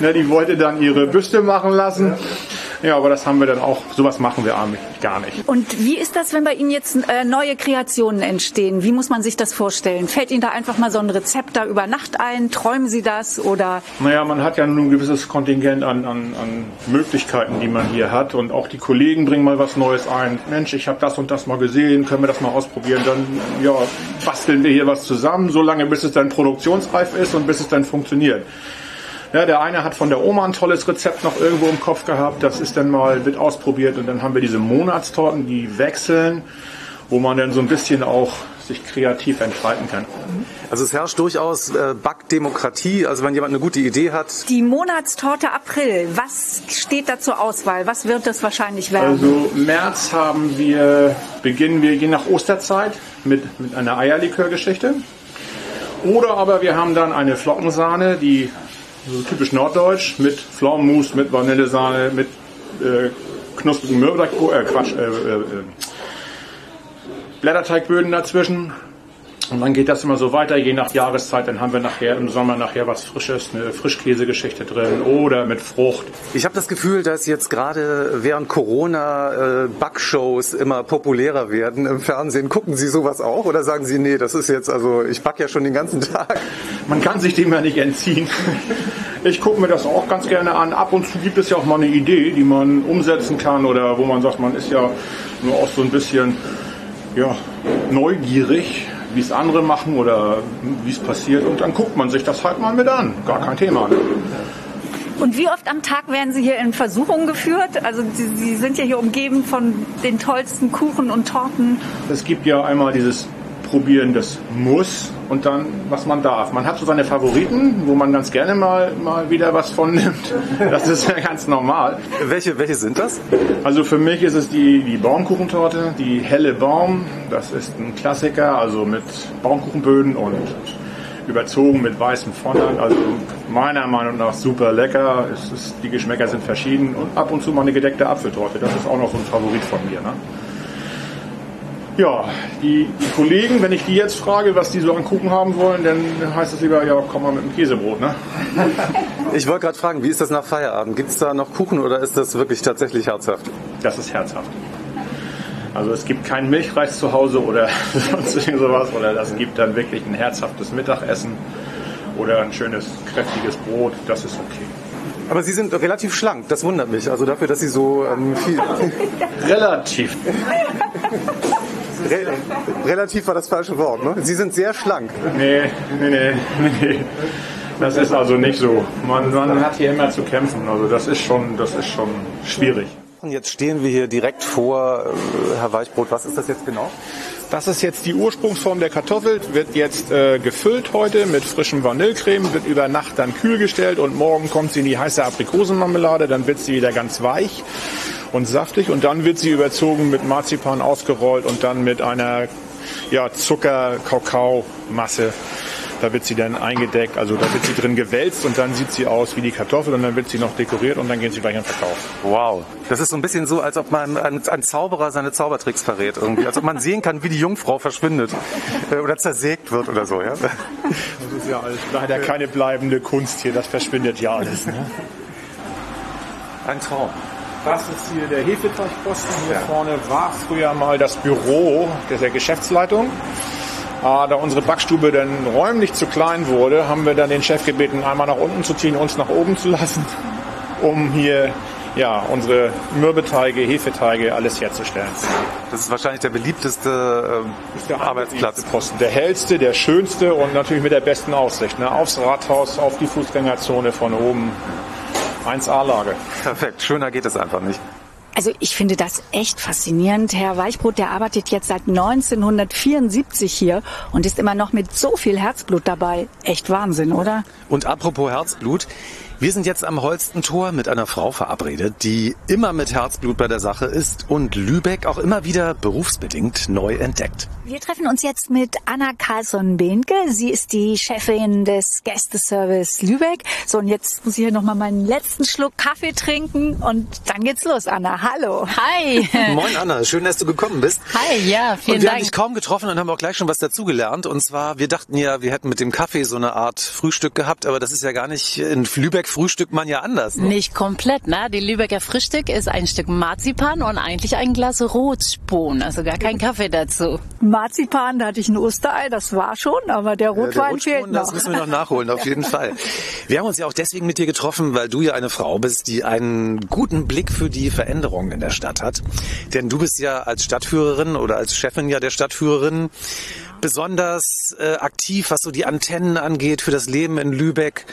Ne, die wollte dann ihre Büste machen lassen. Ja, aber das haben wir dann auch, sowas machen wir eigentlich gar nicht. Und wie ist das, wenn bei Ihnen jetzt äh, neue Kreationen entstehen? Wie muss man sich das vorstellen? Fällt Ihnen da einfach mal so ein Rezept da über Nacht ein? Träumen Sie das oder? Naja, man hat ja nun ein gewisses Kontingent an, an, an Möglichkeiten, die man hier hat und auch die Kollegen bringen mal was Neues ein. Mensch, ich habe das und das mal gesehen, können wir das mal ausprobieren? Dann ja, basteln wir hier was zusammen, so lange bis es dann produktionsreif ist und bis es dann funktioniert. Ja, der eine hat von der Oma ein tolles Rezept noch irgendwo im Kopf gehabt. Das ist dann mal, wird ausprobiert und dann haben wir diese Monatstorten, die wechseln, wo man dann so ein bisschen auch sich kreativ entfalten kann. Also es herrscht durchaus äh, Backdemokratie, also wenn jemand eine gute Idee hat. Die Monatstorte April, was steht da zur Auswahl? Was wird das wahrscheinlich werden? Also März haben wir, beginnen wir je nach Osterzeit mit, mit einer Eierlikörgeschichte. Oder aber wir haben dann eine Flockensahne, die so typisch norddeutsch, mit Pflaumenmus, mit Vanillesahne, mit äh, knusprigen Mürbeteig, äh, Quatsch, äh, äh, äh, Blätterteigböden dazwischen. Und dann geht das immer so weiter, je nach Jahreszeit. Dann haben wir nachher im Sommer nachher was Frisches, eine Frischkäsegeschichte drin oder mit Frucht. Ich habe das Gefühl, dass jetzt gerade während Corona äh, Backshows immer populärer werden im Fernsehen. Gucken Sie sowas auch oder sagen Sie, nee, das ist jetzt, also ich back ja schon den ganzen Tag. Man kann sich dem ja nicht entziehen. Ich gucke mir das auch ganz gerne an. Ab und zu gibt es ja auch mal eine Idee, die man umsetzen kann oder wo man sagt, man ist ja nur auch so ein bisschen ja, neugierig wie es andere machen oder wie es passiert. Und dann guckt man sich das halt mal mit an. Gar kein Thema. Ne? Und wie oft am Tag werden Sie hier in Versuchung geführt? Also Sie, Sie sind ja hier umgeben von den tollsten Kuchen und Torten. Es gibt ja einmal dieses Probieren das Muss und dann, was man darf. Man hat so seine Favoriten, wo man ganz gerne mal, mal wieder was von nimmt. Das ist ja ganz normal. Welche, welche sind das? Also für mich ist es die, die Baumkuchentorte, die helle Baum. Das ist ein Klassiker, also mit Baumkuchenböden und überzogen mit weißem Fondant. Also meiner Meinung nach super lecker. Es ist, die Geschmäcker sind verschieden und ab und zu mal eine gedeckte Apfeltorte. Das ist auch noch so ein Favorit von mir. Ne? Ja, die, die, Kollegen, wenn ich die jetzt frage, was die so an Kuchen haben wollen, dann heißt es lieber, ja, komm mal mit dem Käsebrot, ne? Ich wollte gerade fragen, wie ist das nach Feierabend? Gibt es da noch Kuchen oder ist das wirklich tatsächlich herzhaft? Das ist herzhaft. Also es gibt keinen Milchreis zu Hause oder sonst irgendwas, oder das gibt dann wirklich ein herzhaftes Mittagessen oder ein schönes, kräftiges Brot, das ist okay. Aber Sie sind relativ schlank, das wundert mich. Also dafür, dass Sie so ähm, viel. relativ. Re relativ war das falsche Wort, ne? Sie sind sehr schlank. Nee, nee, nee, nee. Das ist also nicht so. Man, man hat hier immer zu kämpfen. Also das ist schon, das ist schon schwierig. Und jetzt stehen wir hier direkt vor äh, Herr Weichbrot. Was ist das jetzt genau? Das ist jetzt die Ursprungsform der Kartoffel, wird jetzt äh, gefüllt heute mit frischem Vanillecreme, wird über Nacht dann kühl gestellt und morgen kommt sie in die heiße Aprikosenmarmelade, dann wird sie wieder ganz weich und saftig und dann wird sie überzogen mit Marzipan ausgerollt und dann mit einer ja, Zucker-Kakao-Masse. Da wird sie dann eingedeckt, also da wird sie drin gewälzt und dann sieht sie aus wie die Kartoffel und dann wird sie noch dekoriert und dann gehen sie gleich in den Verkauf. Wow, das ist so ein bisschen so, als ob man ein, ein Zauberer seine Zaubertricks verrät irgendwie, als ob man sehen kann, wie die Jungfrau verschwindet äh, oder zersägt wird oder so. Ja? Das ist ja alles leider keine bleibende Kunst hier, das verschwindet ja alles. Ne? Ein Traum. Das ist hier der Hefeteigposten. Hier ja. vorne war früher mal das Büro der Geschäftsleitung. Ah, da unsere Backstube dann räumlich zu klein wurde, haben wir dann den Chef gebeten, einmal nach unten zu ziehen, uns nach oben zu lassen, um hier ja, unsere Mürbeteige, Hefeteige, alles herzustellen. Das ist wahrscheinlich der beliebteste äh, der Arbeitsplatz. Posten. Der hellste, der schönste und natürlich mit der besten Aussicht. Ne? Aufs Rathaus, auf die Fußgängerzone von oben. 1A-Lage. Perfekt, schöner geht es einfach nicht. Also ich finde das echt faszinierend. Herr Weichbrot, der arbeitet jetzt seit 1974 hier und ist immer noch mit so viel Herzblut dabei. Echt Wahnsinn, oder? Und apropos Herzblut, wir sind jetzt am Holstentor mit einer Frau verabredet, die immer mit Herzblut bei der Sache ist und Lübeck auch immer wieder berufsbedingt neu entdeckt. Wir treffen uns jetzt mit Anna Carlsson-Behnke. Sie ist die Chefin des Gästeservice Lübeck. So, und jetzt muss ich hier nochmal meinen letzten Schluck Kaffee trinken und dann geht's los, Anna. Hallo. Hi. Moin, Anna. Schön, dass du gekommen bist. Hi, ja, vielen und wir Dank. haben dich kaum getroffen und haben auch gleich schon was dazugelernt. Und zwar, wir dachten ja, wir hätten mit dem Kaffee so eine Art Frühstück gehabt, aber das ist ja gar nicht, in Lübeck frühstückt man ja anders. Ne? Nicht komplett, ne? Die Lübecker Frühstück ist ein Stück Marzipan und eigentlich ein Glas Rotspon, also gar kein Kaffee dazu. Marzipan, da hatte ich ein Osterei, das war schon, aber der Rotwein ja, der fehlt noch. Das müssen wir noch nachholen, auf jeden Fall. Wir haben uns ja auch deswegen mit dir getroffen, weil du ja eine Frau bist, die einen guten Blick für die Veränderung Begeisterung in der Stadt hat. Denn du bist ja als Stadtführerin oder als Chefin ja der Stadtführerin besonders äh, aktiv, was so die Antennen angeht für das Leben in Lübeck.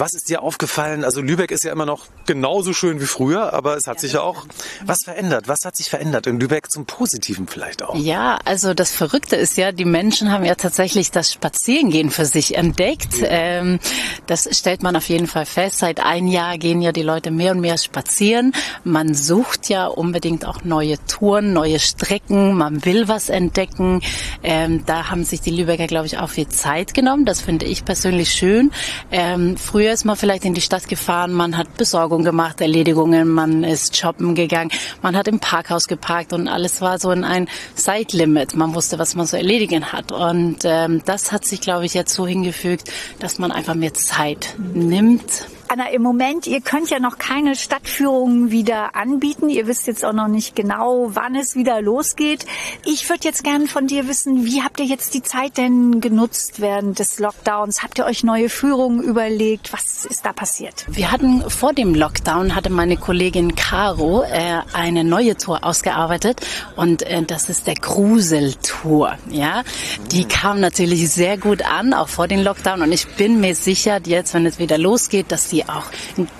Was ist dir aufgefallen? Also Lübeck ist ja immer noch genauso schön wie früher, aber es hat ja, sich ja auch was verändert. Was hat sich verändert in Lübeck zum Positiven vielleicht auch? Ja, also das Verrückte ist ja, die Menschen haben ja tatsächlich das Spazierengehen für sich entdeckt. Ja. Ähm, das stellt man auf jeden Fall fest. Seit ein Jahr gehen ja die Leute mehr und mehr spazieren. Man sucht ja unbedingt auch neue Touren, neue Strecken. Man will was entdecken. Ähm, da haben sich die Lübecker, glaube ich, auch viel Zeit genommen. Das finde ich persönlich schön. Ähm, früher Früher ist man vielleicht in die Stadt gefahren, man hat Besorgung gemacht, Erledigungen, man ist shoppen gegangen, man hat im Parkhaus geparkt und alles war so in ein Zeitlimit. Man wusste, was man so erledigen hat. Und ähm, das hat sich, glaube ich, jetzt so hingefügt, dass man einfach mehr Zeit nimmt Anna, im Moment, ihr könnt ja noch keine Stadtführungen wieder anbieten. Ihr wisst jetzt auch noch nicht genau, wann es wieder losgeht. Ich würde jetzt gerne von dir wissen, wie habt ihr jetzt die Zeit denn genutzt während des Lockdowns? Habt ihr euch neue Führungen überlegt? Was ist da passiert? Wir hatten vor dem Lockdown, hatte meine Kollegin Caro äh, eine neue Tour ausgearbeitet und äh, das ist der Gruseltour. Ja, die kam natürlich sehr gut an, auch vor dem Lockdown und ich bin mir sicher, jetzt, wenn es wieder losgeht, dass die die auch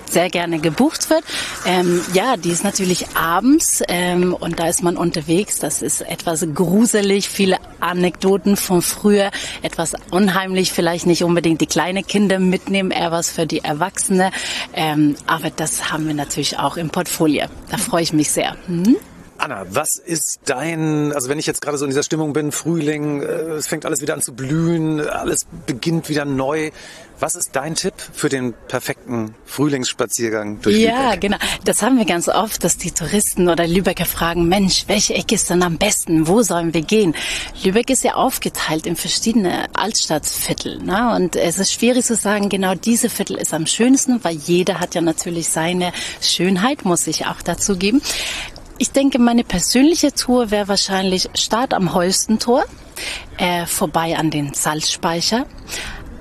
sehr gerne gebucht wird. Ähm, ja, die ist natürlich abends ähm, und da ist man unterwegs. Das ist etwas gruselig, viele Anekdoten von früher, etwas unheimlich, vielleicht nicht unbedingt die kleinen Kinder mitnehmen, eher was für die Erwachsene. Ähm, aber das haben wir natürlich auch im Portfolio. Da freue ich mich sehr. Mhm. Anna, was ist dein, also wenn ich jetzt gerade so in dieser Stimmung bin, Frühling, äh, es fängt alles wieder an zu blühen, alles beginnt wieder neu. Was ist dein Tipp für den perfekten Frühlingsspaziergang durch Lübeck? Ja, genau. Das haben wir ganz oft, dass die Touristen oder Lübecker fragen, Mensch, welche Ecke ist denn am besten? Wo sollen wir gehen? Lübeck ist ja aufgeteilt in verschiedene Altstadtviertel. Ne? Und es ist schwierig zu sagen, genau diese Viertel ist am schönsten, weil jeder hat ja natürlich seine Schönheit, muss ich auch dazu geben. Ich denke, meine persönliche Tour wäre wahrscheinlich Start am Holstentor, äh, vorbei an den Salzspeicher,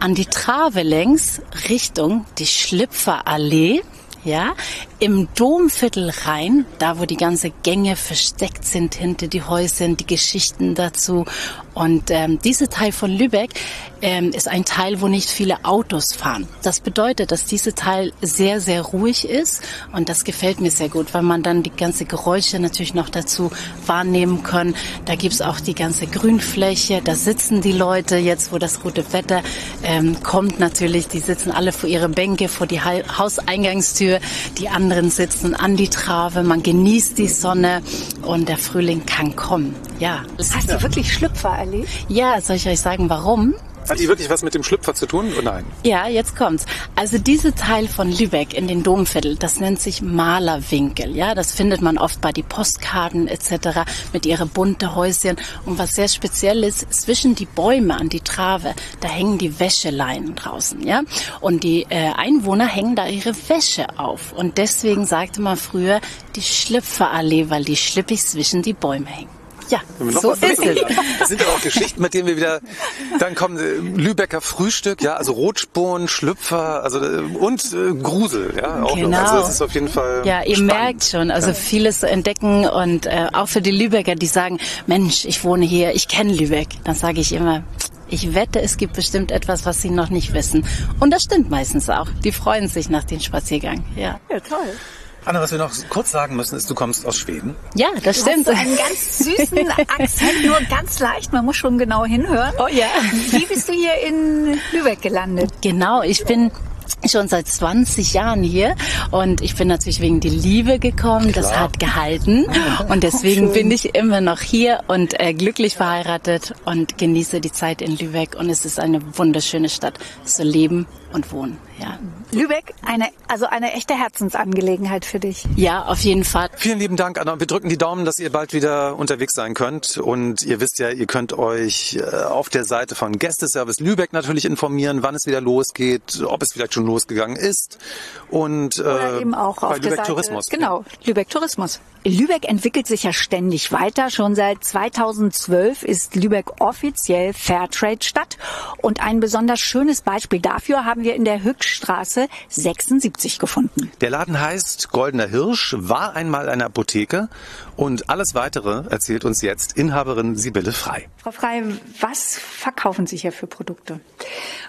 an die Trave längs Richtung die Schlüpferallee, ja, im Domviertel rein, da wo die ganze Gänge versteckt sind hinter die Häuser, die Geschichten dazu. Und ähm, dieser Teil von Lübeck ähm, ist ein Teil, wo nicht viele Autos fahren. Das bedeutet, dass dieser Teil sehr, sehr ruhig ist und das gefällt mir sehr gut, weil man dann die ganze Geräusche natürlich noch dazu wahrnehmen kann. Da gibt's auch die ganze Grünfläche, da sitzen die Leute jetzt, wo das gute Wetter ähm, kommt natürlich. Die sitzen alle vor ihre Bänke, vor die Hauseingangstür. Die anderen anderen sitzen an die Trave, man genießt die Sonne und der Frühling kann kommen. Ja. Hast du wirklich Schlüpfer erlebt? Ja, soll ich euch sagen, warum? Hat die wirklich was mit dem Schlüpfer zu tun oder nein? Ja, jetzt kommt's. Also diese Teil von Lübeck in den Domviertel, das nennt sich Malerwinkel. Ja, das findet man oft bei die Postkarten etc. mit ihre bunte Häuschen. Und was sehr speziell ist, zwischen die Bäume an die Trave, da hängen die Wäscheleinen draußen. Ja, und die äh, Einwohner hängen da ihre Wäsche auf. Und deswegen sagte man früher die Schlüpferallee, weil die schlippig zwischen die Bäume hängen. Ja, so ist es. Das sind ja auch Geschichten, mit denen wir wieder, dann kommen äh, Lübecker Frühstück, ja, also Rotspuren, Schlüpfer, also äh, und äh, Grusel, ja, auch genau. noch. Also es ist auf jeden Fall Ja, ihr spannend. merkt schon, also ja. vieles zu entdecken und äh, auch für die Lübecker, die sagen, Mensch, ich wohne hier, ich kenne Lübeck, dann sage ich immer, ich wette, es gibt bestimmt etwas, was Sie noch nicht wissen. Und das stimmt meistens auch. Die freuen sich nach dem Spaziergang. Ja, ja toll. Anna, was wir noch kurz sagen müssen, ist, du kommst aus Schweden. Ja, das du stimmt. Hast so einen ganz süßen Akzent, nur ganz leicht. Man muss schon genau hinhören. Oh ja. Wie bist du hier in Lübeck gelandet? Genau, ich bin schon seit 20 Jahren hier und ich bin natürlich wegen die Liebe gekommen. Klar. Das hat gehalten und deswegen bin ich immer noch hier und äh, glücklich verheiratet und genieße die Zeit in Lübeck und es ist eine wunderschöne Stadt zu leben und wohnen. Ja. Lübeck, eine, also eine echte Herzensangelegenheit für dich. Ja, auf jeden Fall. Vielen lieben Dank, Anna. Wir drücken die Daumen, dass ihr bald wieder unterwegs sein könnt. Und ihr wisst ja, ihr könnt euch äh, auf der Seite von Gästeservice Lübeck natürlich informieren, wann es wieder losgeht, ob es vielleicht schon losgegangen ist. Und äh, eben auch bei Lübeck Tourismus. Genau, Lübeck Tourismus. Lübeck entwickelt sich ja ständig weiter. Schon seit 2012 ist Lübeck offiziell Fairtrade-Stadt. Und ein besonders schönes Beispiel dafür haben wir in der Hückstraße 76 gefunden. Der Laden heißt Goldener Hirsch, war einmal eine Apotheke. Und alles Weitere erzählt uns jetzt Inhaberin Sibylle Frei. Frau Frei, was verkaufen Sie hier für Produkte?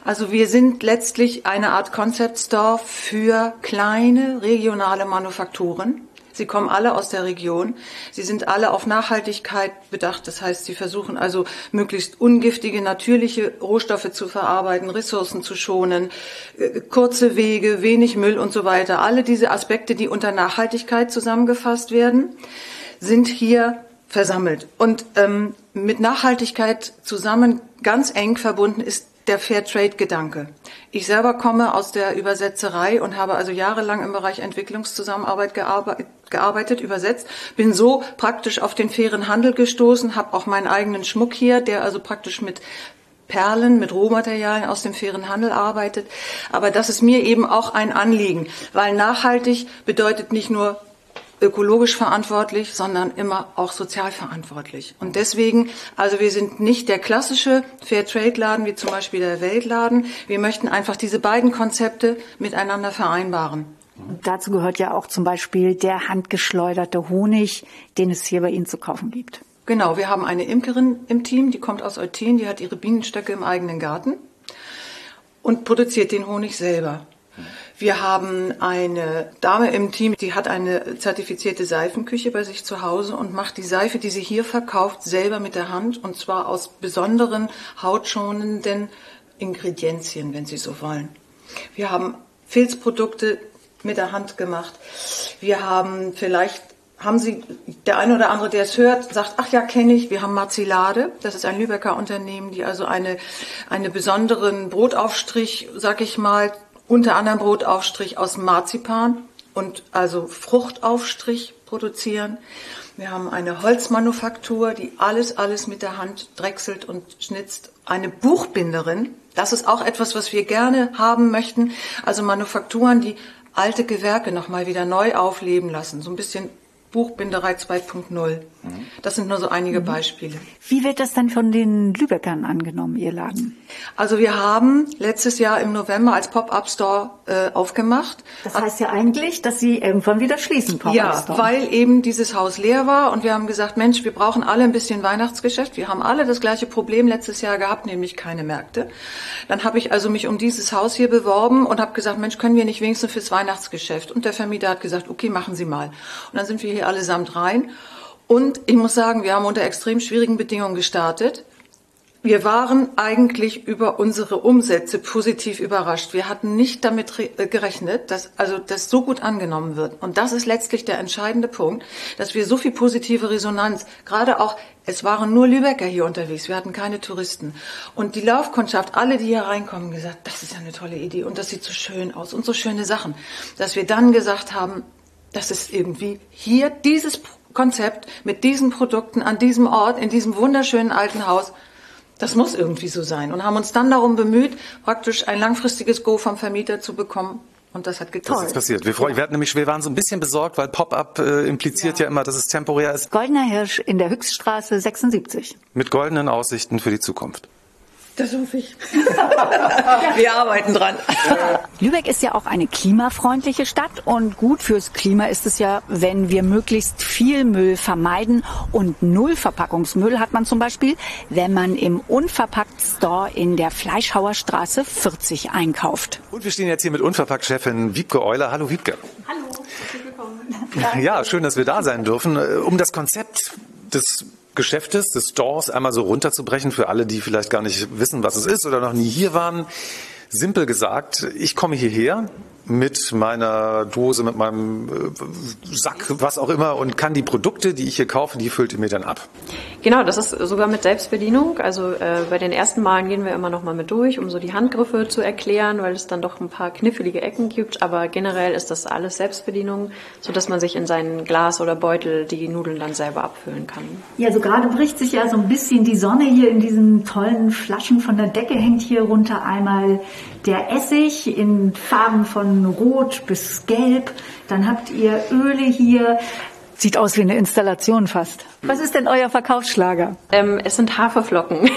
Also wir sind letztlich eine Art Concept Store für kleine regionale Manufakturen. Sie kommen alle aus der Region. Sie sind alle auf Nachhaltigkeit bedacht. Das heißt, sie versuchen also möglichst ungiftige, natürliche Rohstoffe zu verarbeiten, Ressourcen zu schonen, äh, kurze Wege, wenig Müll und so weiter. Alle diese Aspekte, die unter Nachhaltigkeit zusammengefasst werden, sind hier versammelt. Und ähm, mit Nachhaltigkeit zusammen ganz eng verbunden ist der Fairtrade-Gedanke. Ich selber komme aus der Übersetzerei und habe also jahrelang im Bereich Entwicklungszusammenarbeit gearbeitet, gearbeitet, übersetzt, bin so praktisch auf den fairen Handel gestoßen, habe auch meinen eigenen Schmuck hier, der also praktisch mit Perlen, mit Rohmaterialien aus dem fairen Handel arbeitet. Aber das ist mir eben auch ein Anliegen, weil nachhaltig bedeutet nicht nur ökologisch verantwortlich, sondern immer auch sozial verantwortlich. Und deswegen, also wir sind nicht der klassische Fairtrade-Laden wie zum Beispiel der Weltladen. Wir möchten einfach diese beiden Konzepte miteinander vereinbaren. Dazu gehört ja auch zum Beispiel der handgeschleuderte Honig, den es hier bei Ihnen zu kaufen gibt. Genau, wir haben eine Imkerin im Team, die kommt aus Eutin, die hat ihre Bienenstöcke im eigenen Garten und produziert den Honig selber. Wir haben eine Dame im Team, die hat eine zertifizierte Seifenküche bei sich zu Hause und macht die Seife, die sie hier verkauft, selber mit der Hand und zwar aus besonderen hautschonenden Ingredienzien, wenn Sie so wollen. Wir haben Filzprodukte mit der Hand gemacht. Wir haben vielleicht haben Sie, der eine oder andere, der es hört, sagt, ach ja, kenne ich, wir haben Marzilade, das ist ein Lübecker Unternehmen, die also eine, eine besonderen Brotaufstrich, sag ich mal, unter anderem Brotaufstrich aus Marzipan und also Fruchtaufstrich produzieren. Wir haben eine Holzmanufaktur, die alles, alles mit der Hand drechselt und schnitzt. Eine Buchbinderin, das ist auch etwas, was wir gerne haben möchten. Also Manufakturen, die alte Gewerke nochmal wieder neu aufleben lassen. So ein bisschen Buchbinderei 2.0. Das sind nur so einige mhm. Beispiele. Wie wird das dann von den Lübeckern angenommen, Ihr Laden? Also wir haben letztes Jahr im November als Pop-up-Store äh, aufgemacht. Das heißt ja eigentlich, dass Sie irgendwann wieder schließen, Pop-up-Store. Ja, weil eben dieses Haus leer war und wir haben gesagt, Mensch, wir brauchen alle ein bisschen Weihnachtsgeschäft. Wir haben alle das gleiche Problem letztes Jahr gehabt, nämlich keine Märkte. Dann habe ich also mich um dieses Haus hier beworben und habe gesagt, Mensch, können wir nicht wenigstens fürs Weihnachtsgeschäft? Und der Vermieter hat gesagt, okay, machen Sie mal. Und dann sind wir hier allesamt rein. Und ich muss sagen, wir haben unter extrem schwierigen Bedingungen gestartet. Wir waren eigentlich über unsere Umsätze positiv überrascht. Wir hatten nicht damit äh, gerechnet, dass also das so gut angenommen wird. Und das ist letztlich der entscheidende Punkt, dass wir so viel positive Resonanz, gerade auch, es waren nur Lübecker hier unterwegs, wir hatten keine Touristen. Und die Laufkundschaft, alle, die hier reinkommen, gesagt, das ist ja eine tolle Idee und das sieht so schön aus und so schöne Sachen, dass wir dann gesagt haben, das ist irgendwie hier dieses Konzept mit diesen Produkten an diesem Ort, in diesem wunderschönen alten Haus. Das muss irgendwie so sein. Und haben uns dann darum bemüht, praktisch ein langfristiges Go vom Vermieter zu bekommen. Und das hat geklappt. Das ist passiert. Wir, freuen, wir, werden nämlich, wir waren so ein bisschen besorgt, weil Pop-up äh, impliziert ja. ja. immer, dass es temporär ist. Goldener Hirsch in der Höchststraße 76. Mit goldenen Aussichten für die Zukunft. Das hoffe ich. Wir arbeiten dran. Lübeck ist ja auch eine klimafreundliche Stadt und gut fürs Klima ist es ja, wenn wir möglichst viel Müll vermeiden und null Verpackungsmüll hat man zum Beispiel, wenn man im unverpackt Store in der Fleischhauerstraße 40 einkauft. Und wir stehen jetzt hier mit Unverpackt-Chefin Wiebke Euler. Hallo Wiebke. Hallo, herzlich willkommen. Ja, schön, dass wir da sein dürfen. Um das Konzept des Geschäftes, des Stores einmal so runterzubrechen für alle, die vielleicht gar nicht wissen, was es ist oder noch nie hier waren. Simpel gesagt, ich komme hierher, mit meiner Dose, mit meinem äh, Sack, was auch immer und kann die Produkte, die ich hier kaufe, die füllt ihr mir dann ab. Genau, das ist sogar mit Selbstbedienung. Also äh, bei den ersten Malen gehen wir immer noch mal mit durch, um so die Handgriffe zu erklären, weil es dann doch ein paar knifflige Ecken gibt. Aber generell ist das alles Selbstbedienung, so dass man sich in sein Glas oder Beutel die Nudeln dann selber abfüllen kann. Ja, also gerade bricht sich ja so ein bisschen die Sonne hier in diesen tollen Flaschen von der Decke hängt hier runter einmal der Essig in Farben von Rot bis Gelb. Dann habt ihr Öle hier. Sieht aus wie eine Installation fast. Was ist denn euer Verkaufsschlager? Ähm, es sind Haferflocken.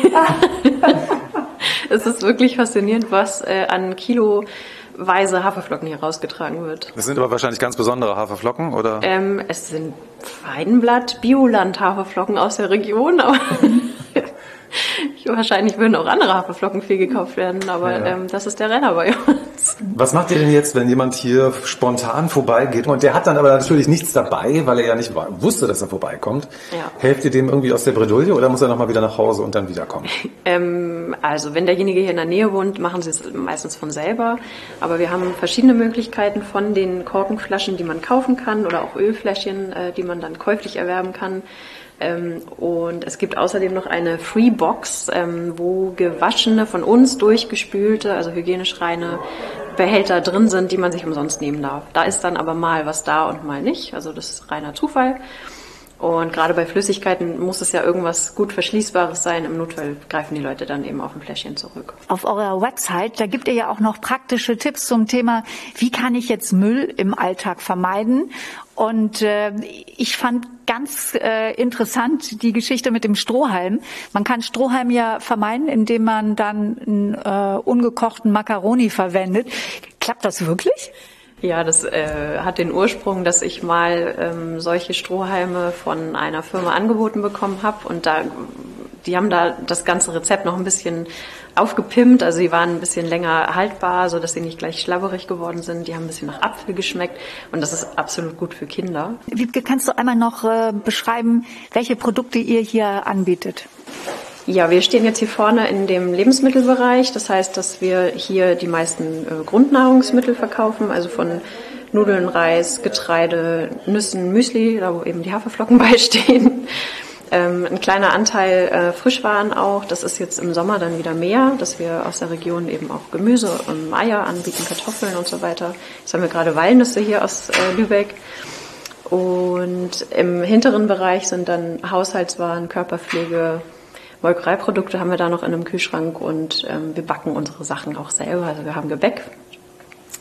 es ist wirklich faszinierend, was äh, an Kilo weise Haferflocken hier rausgetragen wird. Das sind aber wahrscheinlich ganz besondere Haferflocken, oder? Ähm, es sind Weidenblatt, Bioland Haferflocken aus der Region, aber Wahrscheinlich würden auch andere Haferflocken viel gekauft werden, aber ja. ähm, das ist der Renner bei uns. Was macht ihr denn jetzt, wenn jemand hier spontan vorbeigeht und der hat dann aber natürlich nichts dabei, weil er ja nicht wusste, dass er vorbeikommt? Ja. Helft ihr dem irgendwie aus der Bredouille oder muss er nochmal wieder nach Hause und dann wiederkommen? ähm, also wenn derjenige hier in der Nähe wohnt, machen sie es meistens von selber. Aber wir haben verschiedene Möglichkeiten von den Korkenflaschen, die man kaufen kann oder auch Ölfläschchen, äh, die man dann käuflich erwerben kann und es gibt außerdem noch eine Freebox, ähm, wo gewaschene, von uns durchgespülte, also hygienisch reine Behälter drin sind, die man sich umsonst nehmen darf. Da ist dann aber mal was da und mal nicht. Also das ist reiner Zufall. Und gerade bei Flüssigkeiten muss es ja irgendwas gut Verschließbares sein. Im Notfall greifen die Leute dann eben auf ein Fläschchen zurück. Auf eurer Website, da gibt ihr ja auch noch praktische Tipps zum Thema, wie kann ich jetzt Müll im Alltag vermeiden? Und äh, ich fand ganz äh, interessant die Geschichte mit dem Strohhalm. Man kann Strohhalm ja vermeiden, indem man dann einen äh, ungekochten Macaroni verwendet. Klappt das wirklich? Ja, das äh, hat den Ursprung, dass ich mal ähm, solche Strohhalme von einer Firma angeboten bekommen habe und da die haben da das ganze Rezept noch ein bisschen aufgepimpt, also sie waren ein bisschen länger haltbar, so dass sie nicht gleich schlabberig geworden sind. Die haben ein bisschen nach Apfel geschmeckt und das ist absolut gut für Kinder. Wiebke, kannst du einmal noch äh, beschreiben, welche Produkte ihr hier anbietet? Ja, wir stehen jetzt hier vorne in dem Lebensmittelbereich. Das heißt, dass wir hier die meisten äh, Grundnahrungsmittel verkaufen, also von Nudeln, Reis, Getreide, Nüssen, Müsli, da wo eben die Haferflocken beistehen. Ähm, ein kleiner Anteil äh, Frischwaren auch. Das ist jetzt im Sommer dann wieder mehr, dass wir aus der Region eben auch Gemüse und Eier anbieten, Kartoffeln und so weiter. Jetzt haben wir gerade Walnüsse hier aus äh, Lübeck. Und im hinteren Bereich sind dann Haushaltswaren, Körperpflege, Molkereiprodukte haben wir da noch in einem Kühlschrank und ähm, wir backen unsere Sachen auch selber. Also wir haben Gebäck,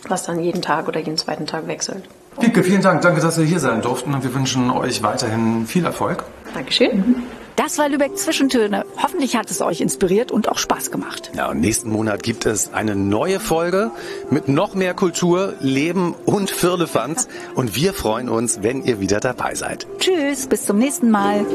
was dann jeden Tag oder jeden zweiten Tag wechselt. Wiebke, vielen Dank. Danke, dass wir hier sein durften und wir wünschen euch weiterhin viel Erfolg. Dankeschön. Das war Lübeck Zwischentöne. Hoffentlich hat es euch inspiriert und auch Spaß gemacht. Ja, und nächsten Monat gibt es eine neue Folge mit noch mehr Kultur, Leben und Firlefanz. Und wir freuen uns, wenn ihr wieder dabei seid. Tschüss, bis zum nächsten Mal.